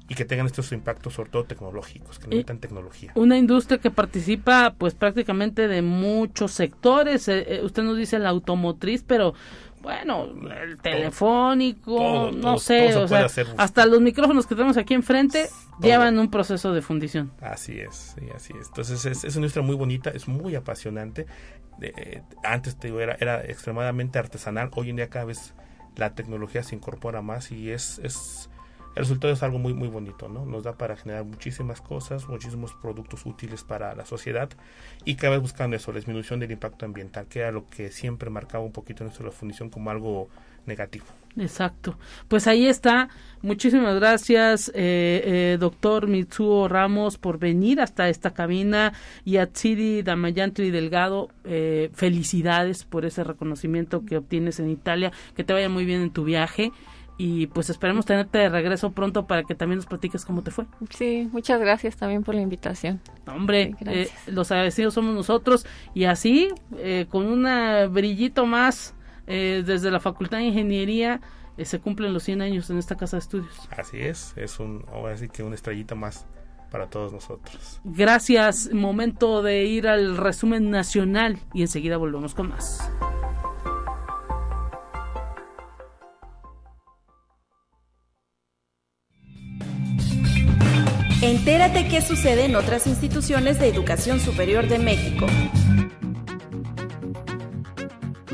y que tengan estos impactos sobre todo tecnológicos, que necesitan tecnología. Una industria que participa pues prácticamente de muchos sectores, eh, eh, usted nos dice la automotriz, pero bueno, el telefónico, no sé, o sea, hasta los micrófonos que tenemos aquí enfrente llevan un proceso de fundición. Así es, sí, así es. Entonces es, es, una industria muy bonita, es muy apasionante. Antes te digo, era, era extremadamente artesanal, hoy en día cada vez la tecnología se incorpora más y es, es el resultado es algo muy muy bonito, ¿no? Nos da para generar muchísimas cosas, muchísimos productos útiles para la sociedad y cada vez buscando eso, la disminución del impacto ambiental, que era lo que siempre marcaba un poquito nuestra fundición como algo negativo. Exacto. Pues ahí está. Muchísimas gracias, eh, eh, doctor Mitsuo Ramos, por venir hasta esta cabina y a Tsiri Damayantri Delgado. Eh, felicidades por ese reconocimiento que obtienes en Italia. Que te vaya muy bien en tu viaje y pues esperemos tenerte de regreso pronto para que también nos platiques cómo te fue. Sí, muchas gracias también por la invitación. Hombre, eh, los agradecidos somos nosotros y así, eh, con un brillito más eh, desde la Facultad de Ingeniería, se cumplen los 100 años en esta casa de estudios. Así es, es un, ahora sí que una estrellita más para todos nosotros. Gracias, momento de ir al resumen nacional y enseguida volvemos con más. Entérate qué sucede en otras instituciones de educación superior de México.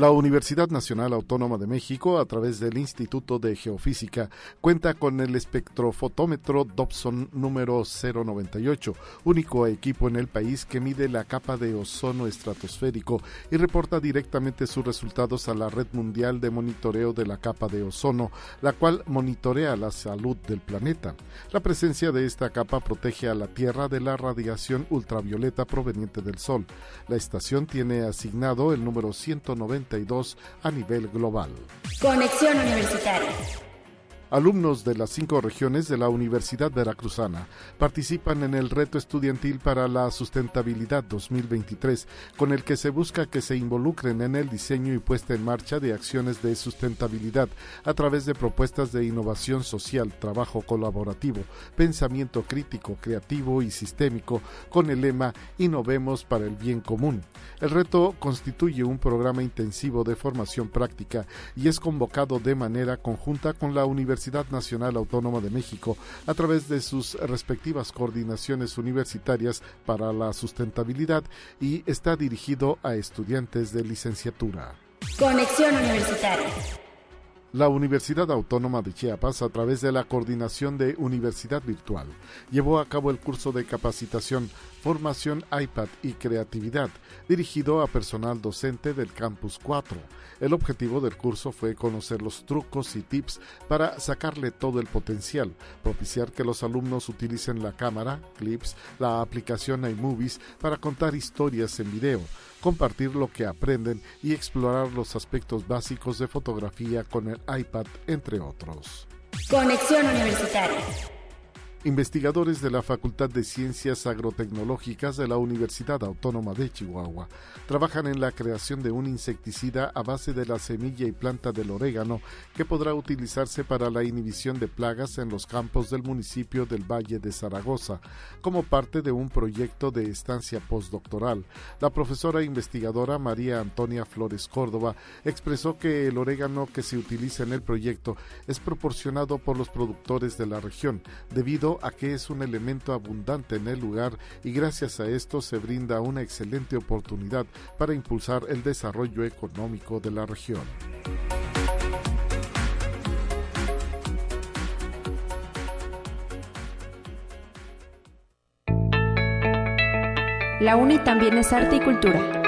La Universidad Nacional Autónoma de México, a través del Instituto de Geofísica, cuenta con el espectrofotómetro Dobson número 098, único equipo en el país que mide la capa de ozono estratosférico y reporta directamente sus resultados a la Red Mundial de Monitoreo de la Capa de Ozono, la cual monitorea la salud del planeta. La presencia de esta capa protege a la Tierra de la radiación ultravioleta proveniente del Sol. La estación tiene asignado el número 190 a nivel global. Conexión Universitaria. Alumnos de las cinco regiones de la Universidad Veracruzana participan en el reto estudiantil para la sustentabilidad 2023, con el que se busca que se involucren en el diseño y puesta en marcha de acciones de sustentabilidad a través de propuestas de innovación social, trabajo colaborativo, pensamiento crítico, creativo y sistémico, con el lema Innovemos para el bien común. El reto constituye un programa intensivo de formación práctica y es convocado de manera conjunta con la Universidad Universidad Nacional Autónoma de México a través de sus respectivas coordinaciones universitarias para la sustentabilidad y está dirigido a estudiantes de licenciatura. Conexión Universitaria. La Universidad Autónoma de Chiapas, a través de la Coordinación de Universidad Virtual, llevó a cabo el curso de capacitación Formación iPad y Creatividad, dirigido a personal docente del Campus 4. El objetivo del curso fue conocer los trucos y tips para sacarle todo el potencial, propiciar que los alumnos utilicen la cámara, clips, la aplicación iMovies para contar historias en video, compartir lo que aprenden y explorar los aspectos básicos de fotografía con el iPad, entre otros. Conexión Universitaria. Investigadores de la Facultad de Ciencias Agrotecnológicas de la Universidad Autónoma de Chihuahua trabajan en la creación de un insecticida a base de la semilla y planta del orégano que podrá utilizarse para la inhibición de plagas en los campos del municipio del Valle de Zaragoza, como parte de un proyecto de estancia postdoctoral. La profesora investigadora María Antonia Flores Córdoba expresó que el orégano que se utiliza en el proyecto es proporcionado por los productores de la región, debido a que es un elemento abundante en el lugar y gracias a esto se brinda una excelente oportunidad para impulsar el desarrollo económico de la región. La UNI también es arte y cultura.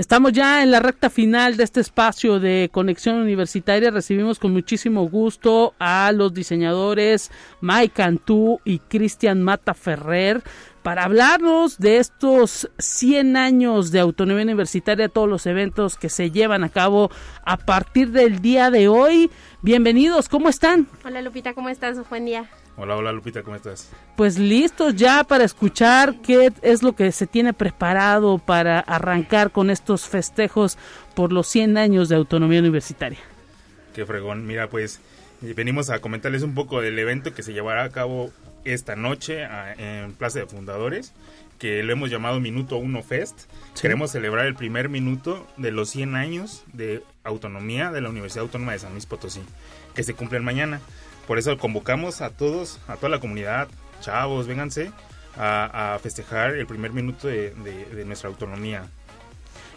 Estamos ya en la recta final de este espacio de conexión universitaria. Recibimos con muchísimo gusto a los diseñadores Mike Cantú y Cristian Mata Ferrer para hablarnos de estos 100 años de autonomía universitaria, todos los eventos que se llevan a cabo a partir del día de hoy. Bienvenidos, ¿cómo están? Hola Lupita, ¿cómo estás? Buen día. Hola, hola Lupita, ¿cómo estás? Pues listos ya para escuchar qué es lo que se tiene preparado para arrancar con estos festejos por los 100 años de autonomía universitaria. Qué fregón, mira pues venimos a comentarles un poco del evento que se llevará a cabo esta noche en Plaza de Fundadores, que lo hemos llamado Minuto 1 Fest. Queremos celebrar el primer minuto de los 100 años de autonomía de la Universidad Autónoma de San Luis Potosí, que se cumplen mañana. Por eso convocamos a todos, a toda la comunidad, chavos, vénganse a, festejar el primer minuto de, nuestra autonomía.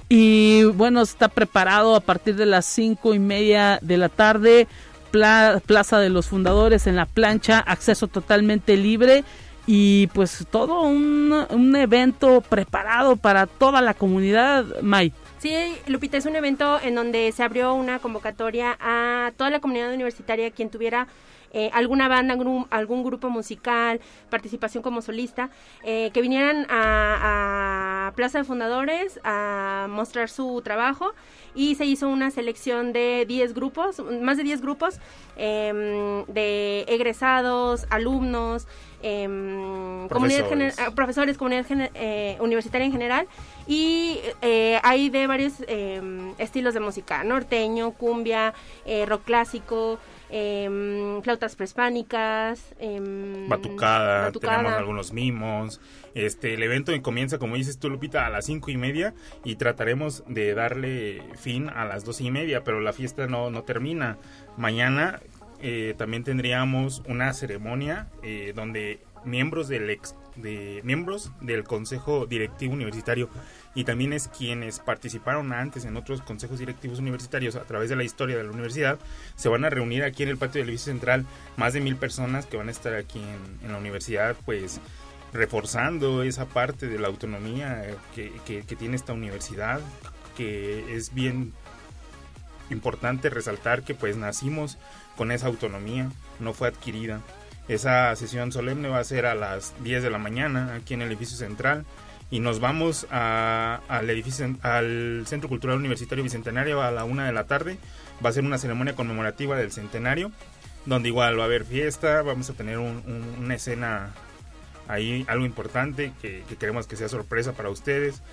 Y bueno, está preparado a partir de las cinco y media de la tarde, Plaza de los Fundadores en la plancha, acceso totalmente libre y pues todo un, un evento preparado para toda la comunidad, May. Sí, Lupita, es un evento en donde se abrió una convocatoria a toda la comunidad universitaria quien tuviera eh, alguna banda, algún, grupo musical, participación como solista, eh, que vinieran a, Plaza de Fundadores a mostrar su trabajo. Y se hizo una selección de 10 grupos, más de 10 grupos em, de egresados, alumnos, em, profesores. Comunidad profesores, comunidad eh, universitaria en general. Y hay de varios em, estilos de música, norteño, cumbia, rock clásico, eh, flautas prehispánicas, eh, batucada, tenemos algunos mimos. Este, el evento comienza, como dices tú, Lupita, a las cinco y media y trataremos de darle fin a las dos y media, pero la fiesta no, no termina. Mañana eh, también tendríamos una ceremonia eh, donde miembros del ex, de miembros del Consejo Directivo Universitario y también es quienes participaron antes en otros consejos directivos universitarios a través de la historia de la universidad, se van a reunir aquí en el patio del edificio central más de mil personas que van a estar aquí en, la universidad, pues reforzando esa parte de la autonomía que, que tiene esta universidad, que es bien importante resaltar que pues nacimos con esa autonomía, no fue adquirida. Esa sesión solemne va a ser a las 10 de la mañana aquí en el edificio central y nos vamos al edificio, al Centro Cultural Universitario Bicentenario a la una de la tarde. Va a ser una ceremonia conmemorativa del centenario, donde igual va a haber fiesta, vamos a tener una escena ahí, algo importante que, queremos que sea sorpresa para ustedes.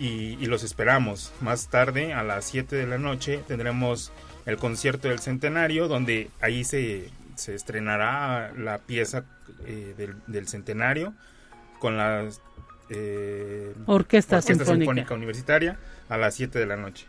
Y, los esperamos. Más tarde, a las 7 de la noche, tendremos el concierto del centenario, donde ahí se, se estrenará la pieza eh, del, del centenario con las eh, Orquesta, Sinfónica. Universitaria. A las 7 de la noche.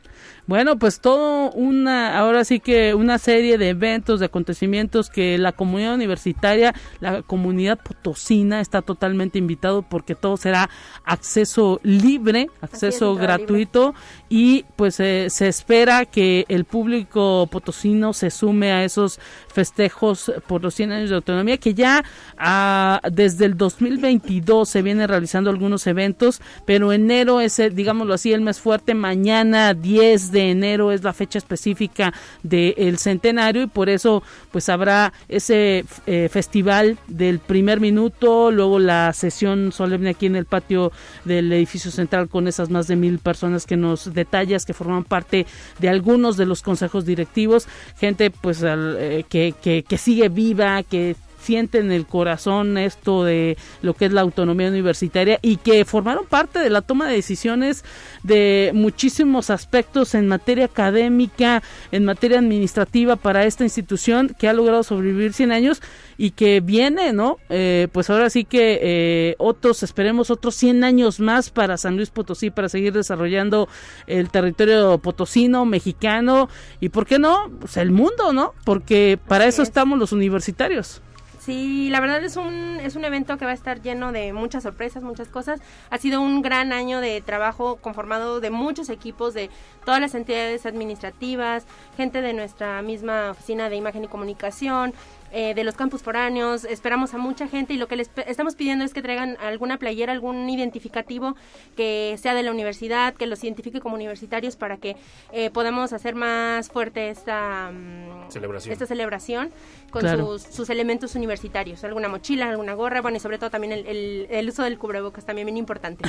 Bueno, pues todo una, ahora sí que una serie de eventos, de acontecimientos que la comunidad universitaria, la comunidad potosina está totalmente invitado porque todo será acceso libre, acceso gratuito y pues eh, se espera que el público potosino se sume a esos festejos por los 100 años de autonomía que ya ah, desde el 2022 se vienen realizando algunos eventos, pero enero es, digámoslo así, el mes fuerte, mañana 10 de enero es la fecha específica del centenario y por eso pues habrá ese eh, festival del primer minuto, luego la sesión solemne aquí en el patio del edificio central con esas más de mil personas que nos detallas que forman parte de algunos de los consejos directivos, gente pues eh, que, que, que sigue viva, que siente en el corazón esto de lo que es la autonomía universitaria y que formaron parte de la toma de decisiones de muchísimos aspectos en materia académica, en materia administrativa para esta institución que ha logrado sobrevivir 100 años y que viene, ¿no? Eh, pues ahora sí que eh, otros, esperemos otros 100 años más para San Luis Potosí, para seguir desarrollando el territorio potosino, mexicano y, ¿por qué no? Pues el mundo, ¿no? Porque para eso estamos los universitarios. Sí, la verdad es un, es un evento que va a estar lleno de muchas sorpresas, muchas cosas. Ha sido un gran año de trabajo conformado de muchos equipos de todas las entidades administrativas, gente de nuestra misma oficina de imagen y comunicación, eh, de los campus foráneos, esperamos a mucha gente y lo que les estamos pidiendo es que traigan alguna playera, algún identificativo que sea de la universidad, que los identifique como universitarios para que eh, podamos hacer más fuerte esta mm, celebración, esta celebración con sus, sus, elementos universitarios, alguna mochila, alguna gorra, bueno y sobre todo también el, el, uso del cubrebocas también bien importante.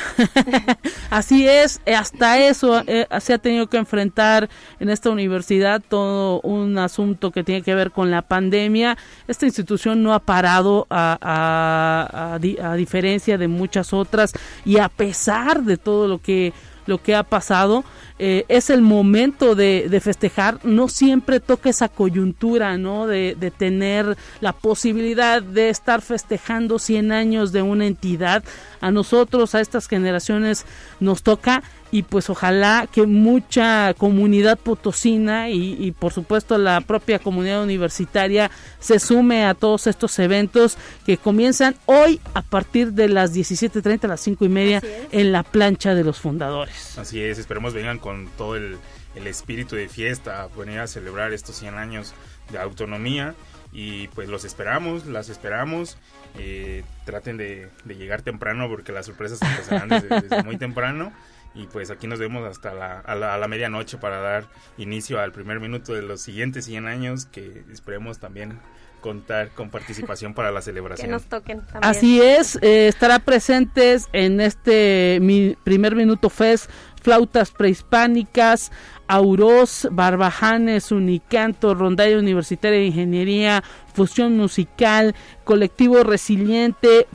Así es, eh, hasta eso se ha tenido que enfrentar en esta universidad todo un asunto que tiene que ver con la pandemia esta institución no ha parado a, diferencia de muchas otras y a pesar de todo lo que lo que ha pasado, eh, es el momento de, festejar, no siempre toca esa coyuntura, ¿no? De, de, tener la posibilidad de estar festejando 100 años de una entidad. A nosotros, a estas generaciones, nos toca y pues ojalá que mucha comunidad potosina y, por supuesto la propia comunidad universitaria se sume a todos estos eventos que comienzan hoy a partir de las 17.30 a las 5 y media en la plancha de los fundadores. Así es, esperemos vengan con todo el, espíritu de fiesta, a venir a celebrar estos 100 años de autonomía y pues los esperamos, las esperamos. Eh, traten de, llegar temprano porque las sorpresas empezarán desde muy temprano y pues aquí nos vemos hasta la, a, la, medianoche para dar inicio al primer minuto de los siguientes 100 años que esperemos también contar con participación para la celebración. Que nos toquen también. Así es, eh, estará presentes en este mi primer minuto fest flautas prehispánicas, Auros, Barbajanes, Unicanto, Rondalla Universitaria de Ingeniería, Fusión Musical, Colectivo Resiliente,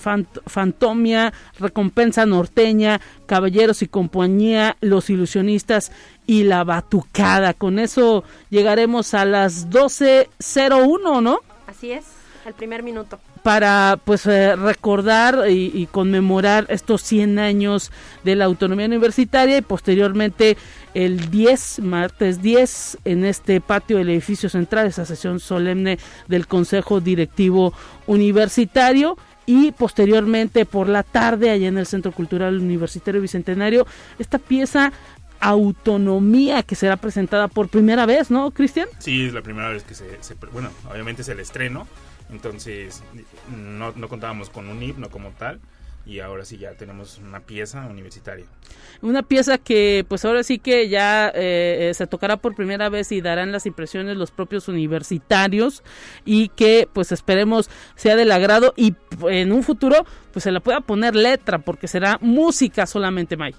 Fantomia, Recompensa Norteña, Caballeros y Compañía, Los Ilusionistas y La Batucada. Con eso llegaremos a las 12.01, ¿no? Así es, el primer minuto para pues eh, recordar y, conmemorar estos 100 años de la autonomía universitaria y posteriormente el 10, martes 10, en este patio del edificio central, esa sesión solemne del Consejo Directivo Universitario y posteriormente por la tarde allá en el Centro Cultural Universitario Bicentenario esta pieza autonomía que será presentada por primera vez, ¿no, Cristian? Sí, es la primera vez que se, bueno, obviamente es el estreno, entonces no, no contábamos con un himno como tal y ahora sí ya tenemos una pieza universitaria. Una pieza que pues ahora sí que ya eh, eh, se tocará por primera vez y darán las impresiones los propios universitarios y que pues esperemos sea del agrado y en un futuro pues se la pueda poner letra porque será música solamente May.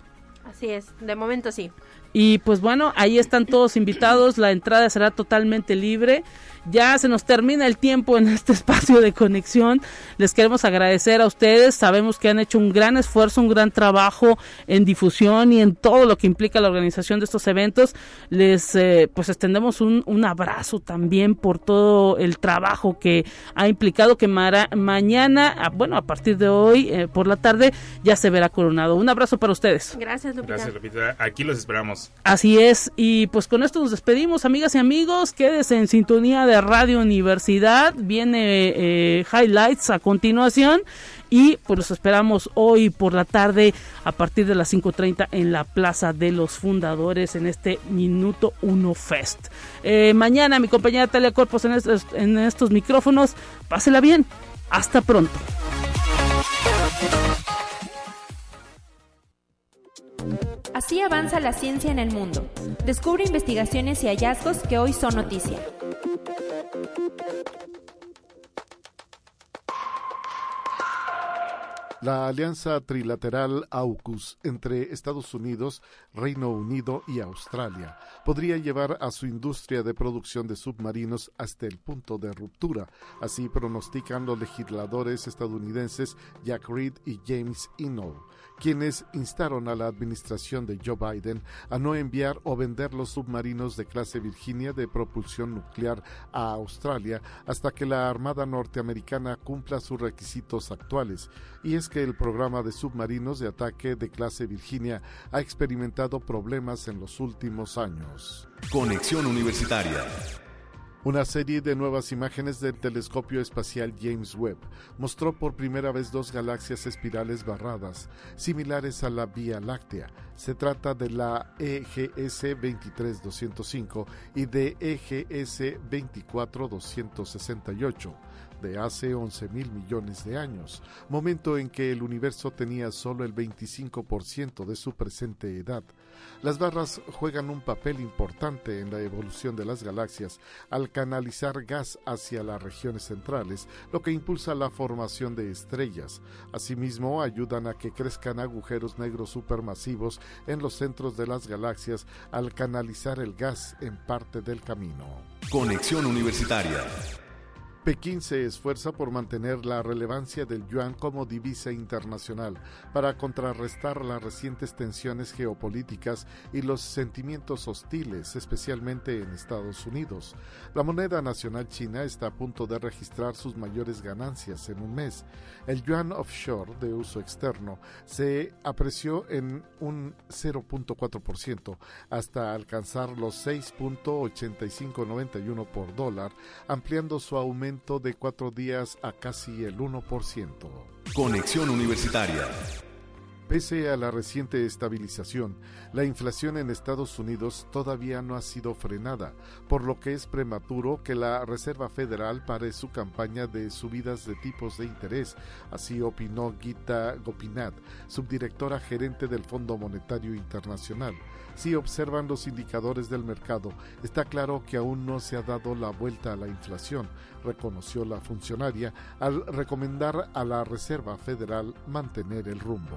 Así es, de momento sí. Y pues bueno, ahí están todos invitados, la entrada será totalmente libre. Ya se nos termina el tiempo en este espacio de conexión. Les queremos agradecer a ustedes. Sabemos que han hecho un gran esfuerzo, un gran trabajo en difusión y en todo lo que implica la organización de estos eventos. Les eh, pues extendemos un, un, abrazo también por todo el trabajo que ha implicado que mañana, ah, bueno, a partir de hoy eh, por la tarde ya se verá coronado. Un abrazo para ustedes. Gracias, Lupita. Gracias, Lupita. Aquí los esperamos. Así es, y pues con esto nos despedimos, amigas y amigos. Quédese en sintonía de Radio Universidad. Viene eh, Highlights a continuación. Y pues los esperamos hoy por la tarde a partir de las 5.30 en la Plaza de los Fundadores en este Minuto Uno Fest. Eh, mañana mi compañera Talia Corpos en estos, en estos micrófonos. Pásela bien. Hasta pronto. Así avanza la ciencia en el mundo. Descubre investigaciones y hallazgos que hoy son noticia. La alianza trilateral AUKUS entre Estados Unidos, Reino Unido y Australia podría llevar a su industria de producción de submarinos hasta el punto de ruptura. Así pronostican los legisladores estadounidenses Jack Reed y James Inhofe quienes instaron a la administración de Joe Biden a no enviar o vender los submarinos de clase Virginia de propulsión nuclear a Australia hasta que la Armada norteamericana cumpla sus requisitos actuales. Y es que el programa de submarinos de ataque de clase Virginia ha experimentado problemas en los últimos años. Conexión Universitaria. Una serie de nuevas imágenes del telescopio espacial James Webb mostró por primera vez dos galaxias espirales barradas, similares a la Vía Láctea. Se trata de la EGS 23205 y de EGS 24268 de hace 11 mil millones de años, momento en que el universo tenía solo el 25% de su presente edad. Las barras juegan un papel importante en la evolución de las galaxias al canalizar gas hacia las regiones centrales, lo que impulsa la formación de estrellas. Asimismo, ayudan a que crezcan agujeros negros supermasivos en los centros de las galaxias al canalizar el gas en parte del camino. Conexión Universitaria. Pekín se esfuerza por mantener la relevancia del yuan como divisa internacional para contrarrestar las recientes tensiones geopolíticas y los sentimientos hostiles, especialmente en Estados Unidos. La moneda nacional china está a punto de registrar sus mayores ganancias en un mes. El yuan offshore de uso externo se apreció en un 0.4% hasta alcanzar los 6.8591 por dólar, ampliando su aumento de cuatro días a casi el 1%. Conexión Universitaria. Pese a la reciente estabilización, la inflación en Estados Unidos todavía no ha sido frenada, por lo que es prematuro que la Reserva Federal pare su campaña de subidas de tipos de interés, así opinó Gita Gopinath, subdirectora gerente del Fondo Monetario Internacional. Si observan los indicadores del mercado, está claro que aún no se ha dado la vuelta a la inflación, reconoció la funcionaria al recomendar a la Reserva Federal mantener el rumbo.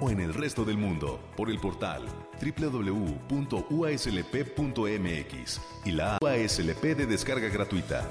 O en el resto del mundo por el portal www.uaslp.mx y la UASLP de descarga gratuita.